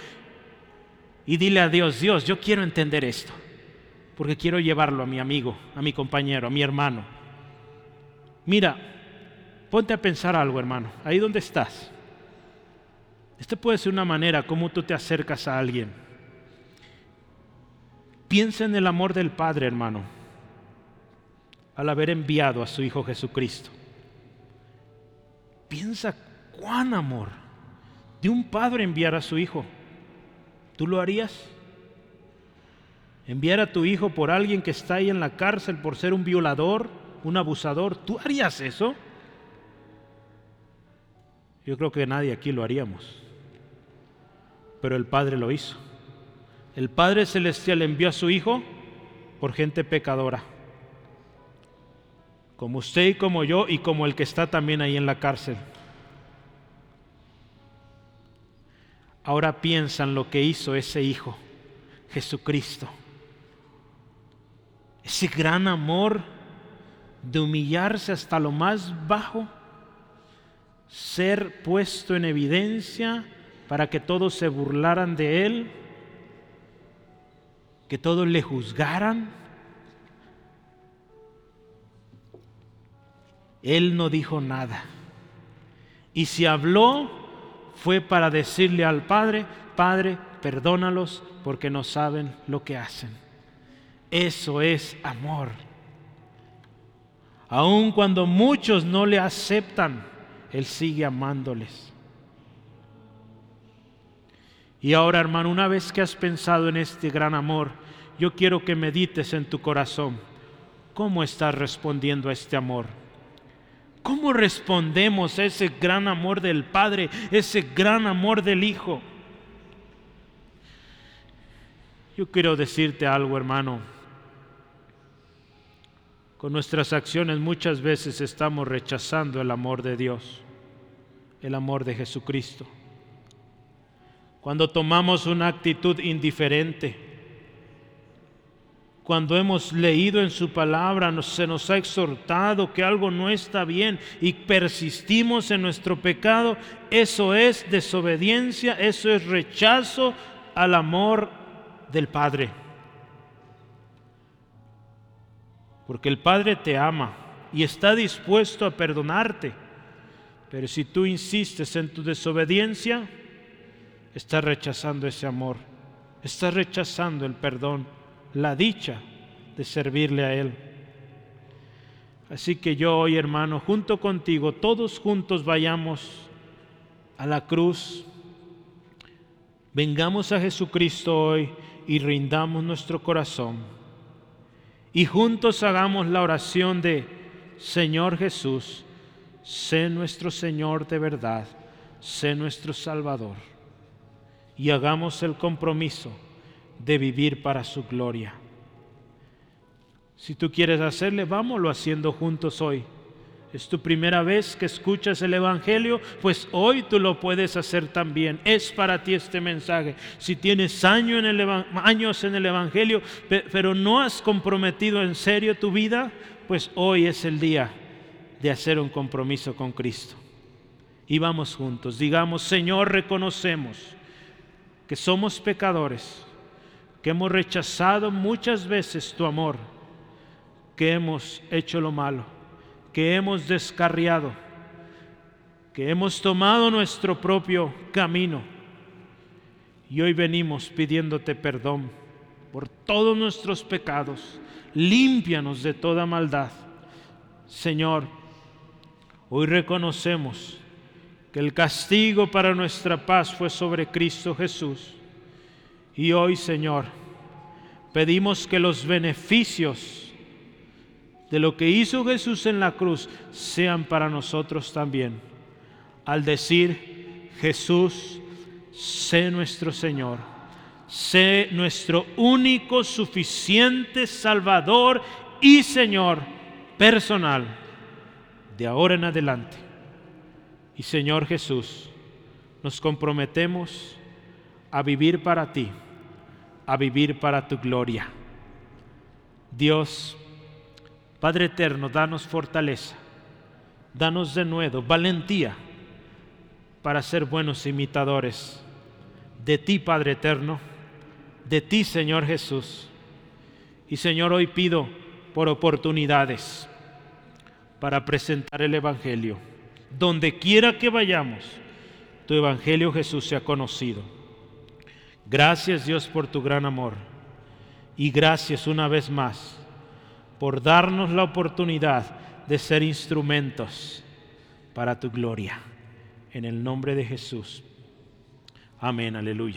[SPEAKER 1] y dile a Dios, Dios, yo quiero entender esto, porque quiero llevarlo a mi amigo, a mi compañero, a mi hermano. Mira, ponte a pensar algo, hermano, ahí donde estás. Esta puede ser una manera como tú te acercas a alguien. Piensa en el amor del Padre, hermano, al haber enviado a su Hijo Jesucristo. Piensa cuán amor de un padre enviar a su hijo. ¿Tú lo harías? Enviar a tu hijo por alguien que está ahí en la cárcel por ser un violador, un abusador. ¿Tú harías eso? Yo creo que nadie aquí lo haríamos. Pero el Padre lo hizo. El Padre Celestial envió a su Hijo por gente pecadora. Como usted y como yo y como el que está también ahí en la cárcel. Ahora piensan lo que hizo ese Hijo, Jesucristo. Ese gran amor de humillarse hasta lo más bajo, ser puesto en evidencia para que todos se burlaran de Él, que todos le juzgaran. Él no dijo nada. Y si habló, fue para decirle al Padre, Padre, perdónalos porque no saben lo que hacen. Eso es amor. Aun cuando muchos no le aceptan, Él sigue amándoles. Y ahora, hermano, una vez que has pensado en este gran amor, yo quiero que medites en tu corazón. ¿Cómo estás respondiendo a este amor? ¿Cómo respondemos a ese gran amor del Padre, ese gran amor del Hijo? Yo quiero decirte algo, hermano. Con nuestras acciones muchas veces estamos rechazando el amor de Dios, el amor de Jesucristo. Cuando tomamos una actitud indiferente, cuando hemos leído en su palabra, se nos ha exhortado que algo no está bien y persistimos en nuestro pecado, eso es desobediencia, eso es rechazo al amor del Padre. Porque el Padre te ama y está dispuesto a perdonarte. Pero si tú insistes en tu desobediencia, estás rechazando ese amor, estás rechazando el perdón la dicha de servirle a Él. Así que yo hoy, hermano, junto contigo, todos juntos vayamos a la cruz, vengamos a Jesucristo hoy y rindamos nuestro corazón. Y juntos hagamos la oración de, Señor Jesús, sé nuestro Señor de verdad, sé nuestro Salvador. Y hagamos el compromiso de vivir para su gloria. Si tú quieres hacerle, vámonos haciendo juntos hoy. Es tu primera vez que escuchas el Evangelio, pues hoy tú lo puedes hacer también. Es para ti este mensaje. Si tienes años en el, años en el Evangelio, pero no has comprometido en serio tu vida, pues hoy es el día de hacer un compromiso con Cristo. Y vamos juntos, digamos, Señor, reconocemos que somos pecadores que hemos rechazado muchas veces tu amor, que hemos hecho lo malo, que hemos descarriado, que hemos tomado nuestro propio camino. Y hoy venimos pidiéndote perdón por todos nuestros pecados. Límpianos de toda maldad. Señor, hoy reconocemos que el castigo para nuestra paz fue sobre Cristo Jesús y hoy, Señor, pedimos que los beneficios de lo que hizo Jesús en la cruz sean para nosotros también. Al decir, Jesús, sé nuestro Señor, sé nuestro único, suficiente Salvador y Señor personal de ahora en adelante. Y Señor Jesús, nos comprometemos a vivir para ti, a vivir para tu gloria. Dios, Padre eterno, danos fortaleza, danos de nuevo valentía para ser buenos imitadores de ti, Padre eterno, de ti, Señor Jesús. Y Señor, hoy pido por oportunidades para presentar el Evangelio. Donde quiera que vayamos, tu Evangelio Jesús sea conocido. Gracias Dios por tu gran amor. Y gracias una vez más por darnos la oportunidad de ser instrumentos para tu gloria. En el nombre de Jesús. Amén, aleluya.